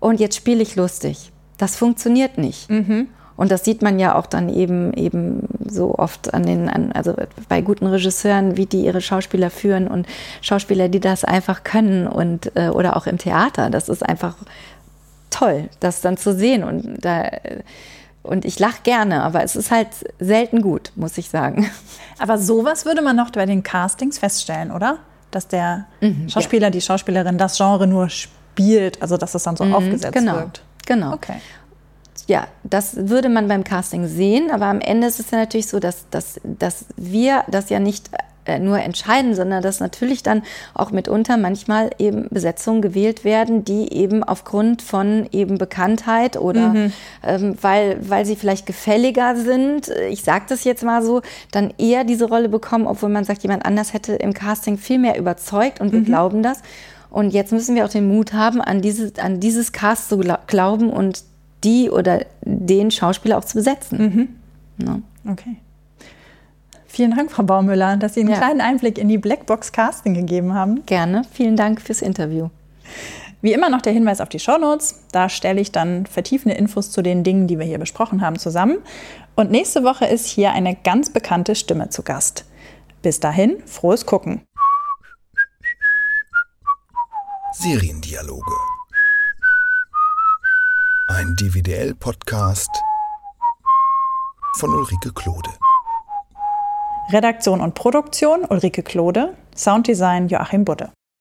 und jetzt spiele ich lustig. Das funktioniert nicht. Mhm. Und das sieht man ja auch dann eben eben so oft an den, an, also bei guten Regisseuren, wie die ihre Schauspieler führen und Schauspieler, die das einfach können und äh, oder auch im Theater. Das ist einfach toll, das dann zu sehen und da und ich lache gerne, aber es ist halt selten gut, muss ich sagen. [laughs] Aber sowas würde man noch bei den Castings feststellen, oder? Dass der mhm, Schauspieler, ja. die Schauspielerin das Genre nur spielt, also dass es dann so mhm, aufgesetzt genau, wirkt. Genau. Okay ja, das würde man beim Casting sehen, aber am Ende ist es ja natürlich so, dass, dass, dass wir das ja nicht äh, nur entscheiden, sondern dass natürlich dann auch mitunter manchmal eben Besetzungen gewählt werden, die eben aufgrund von eben Bekanntheit oder mhm. ähm, weil, weil sie vielleicht gefälliger sind, ich sage das jetzt mal so, dann eher diese Rolle bekommen, obwohl man sagt, jemand anders hätte im Casting viel mehr überzeugt und wir mhm. glauben das. Und jetzt müssen wir auch den Mut haben, an, diese, an dieses Cast zu glauben und die oder den Schauspieler auch zu besetzen. Mhm. Ja. Okay. Vielen Dank, Frau Baumüller, dass Sie einen ja. kleinen Einblick in die Blackbox Casting gegeben haben. Gerne. Vielen Dank fürs Interview. Wie immer noch der Hinweis auf die Shownotes. Da stelle ich dann vertiefende Infos zu den Dingen, die wir hier besprochen haben, zusammen. Und nächste Woche ist hier eine ganz bekannte Stimme zu Gast. Bis dahin, frohes Gucken. Seriendialoge ein DVDL-Podcast von Ulrike Klode. Redaktion und Produktion Ulrike Klode, Sounddesign Joachim Budde.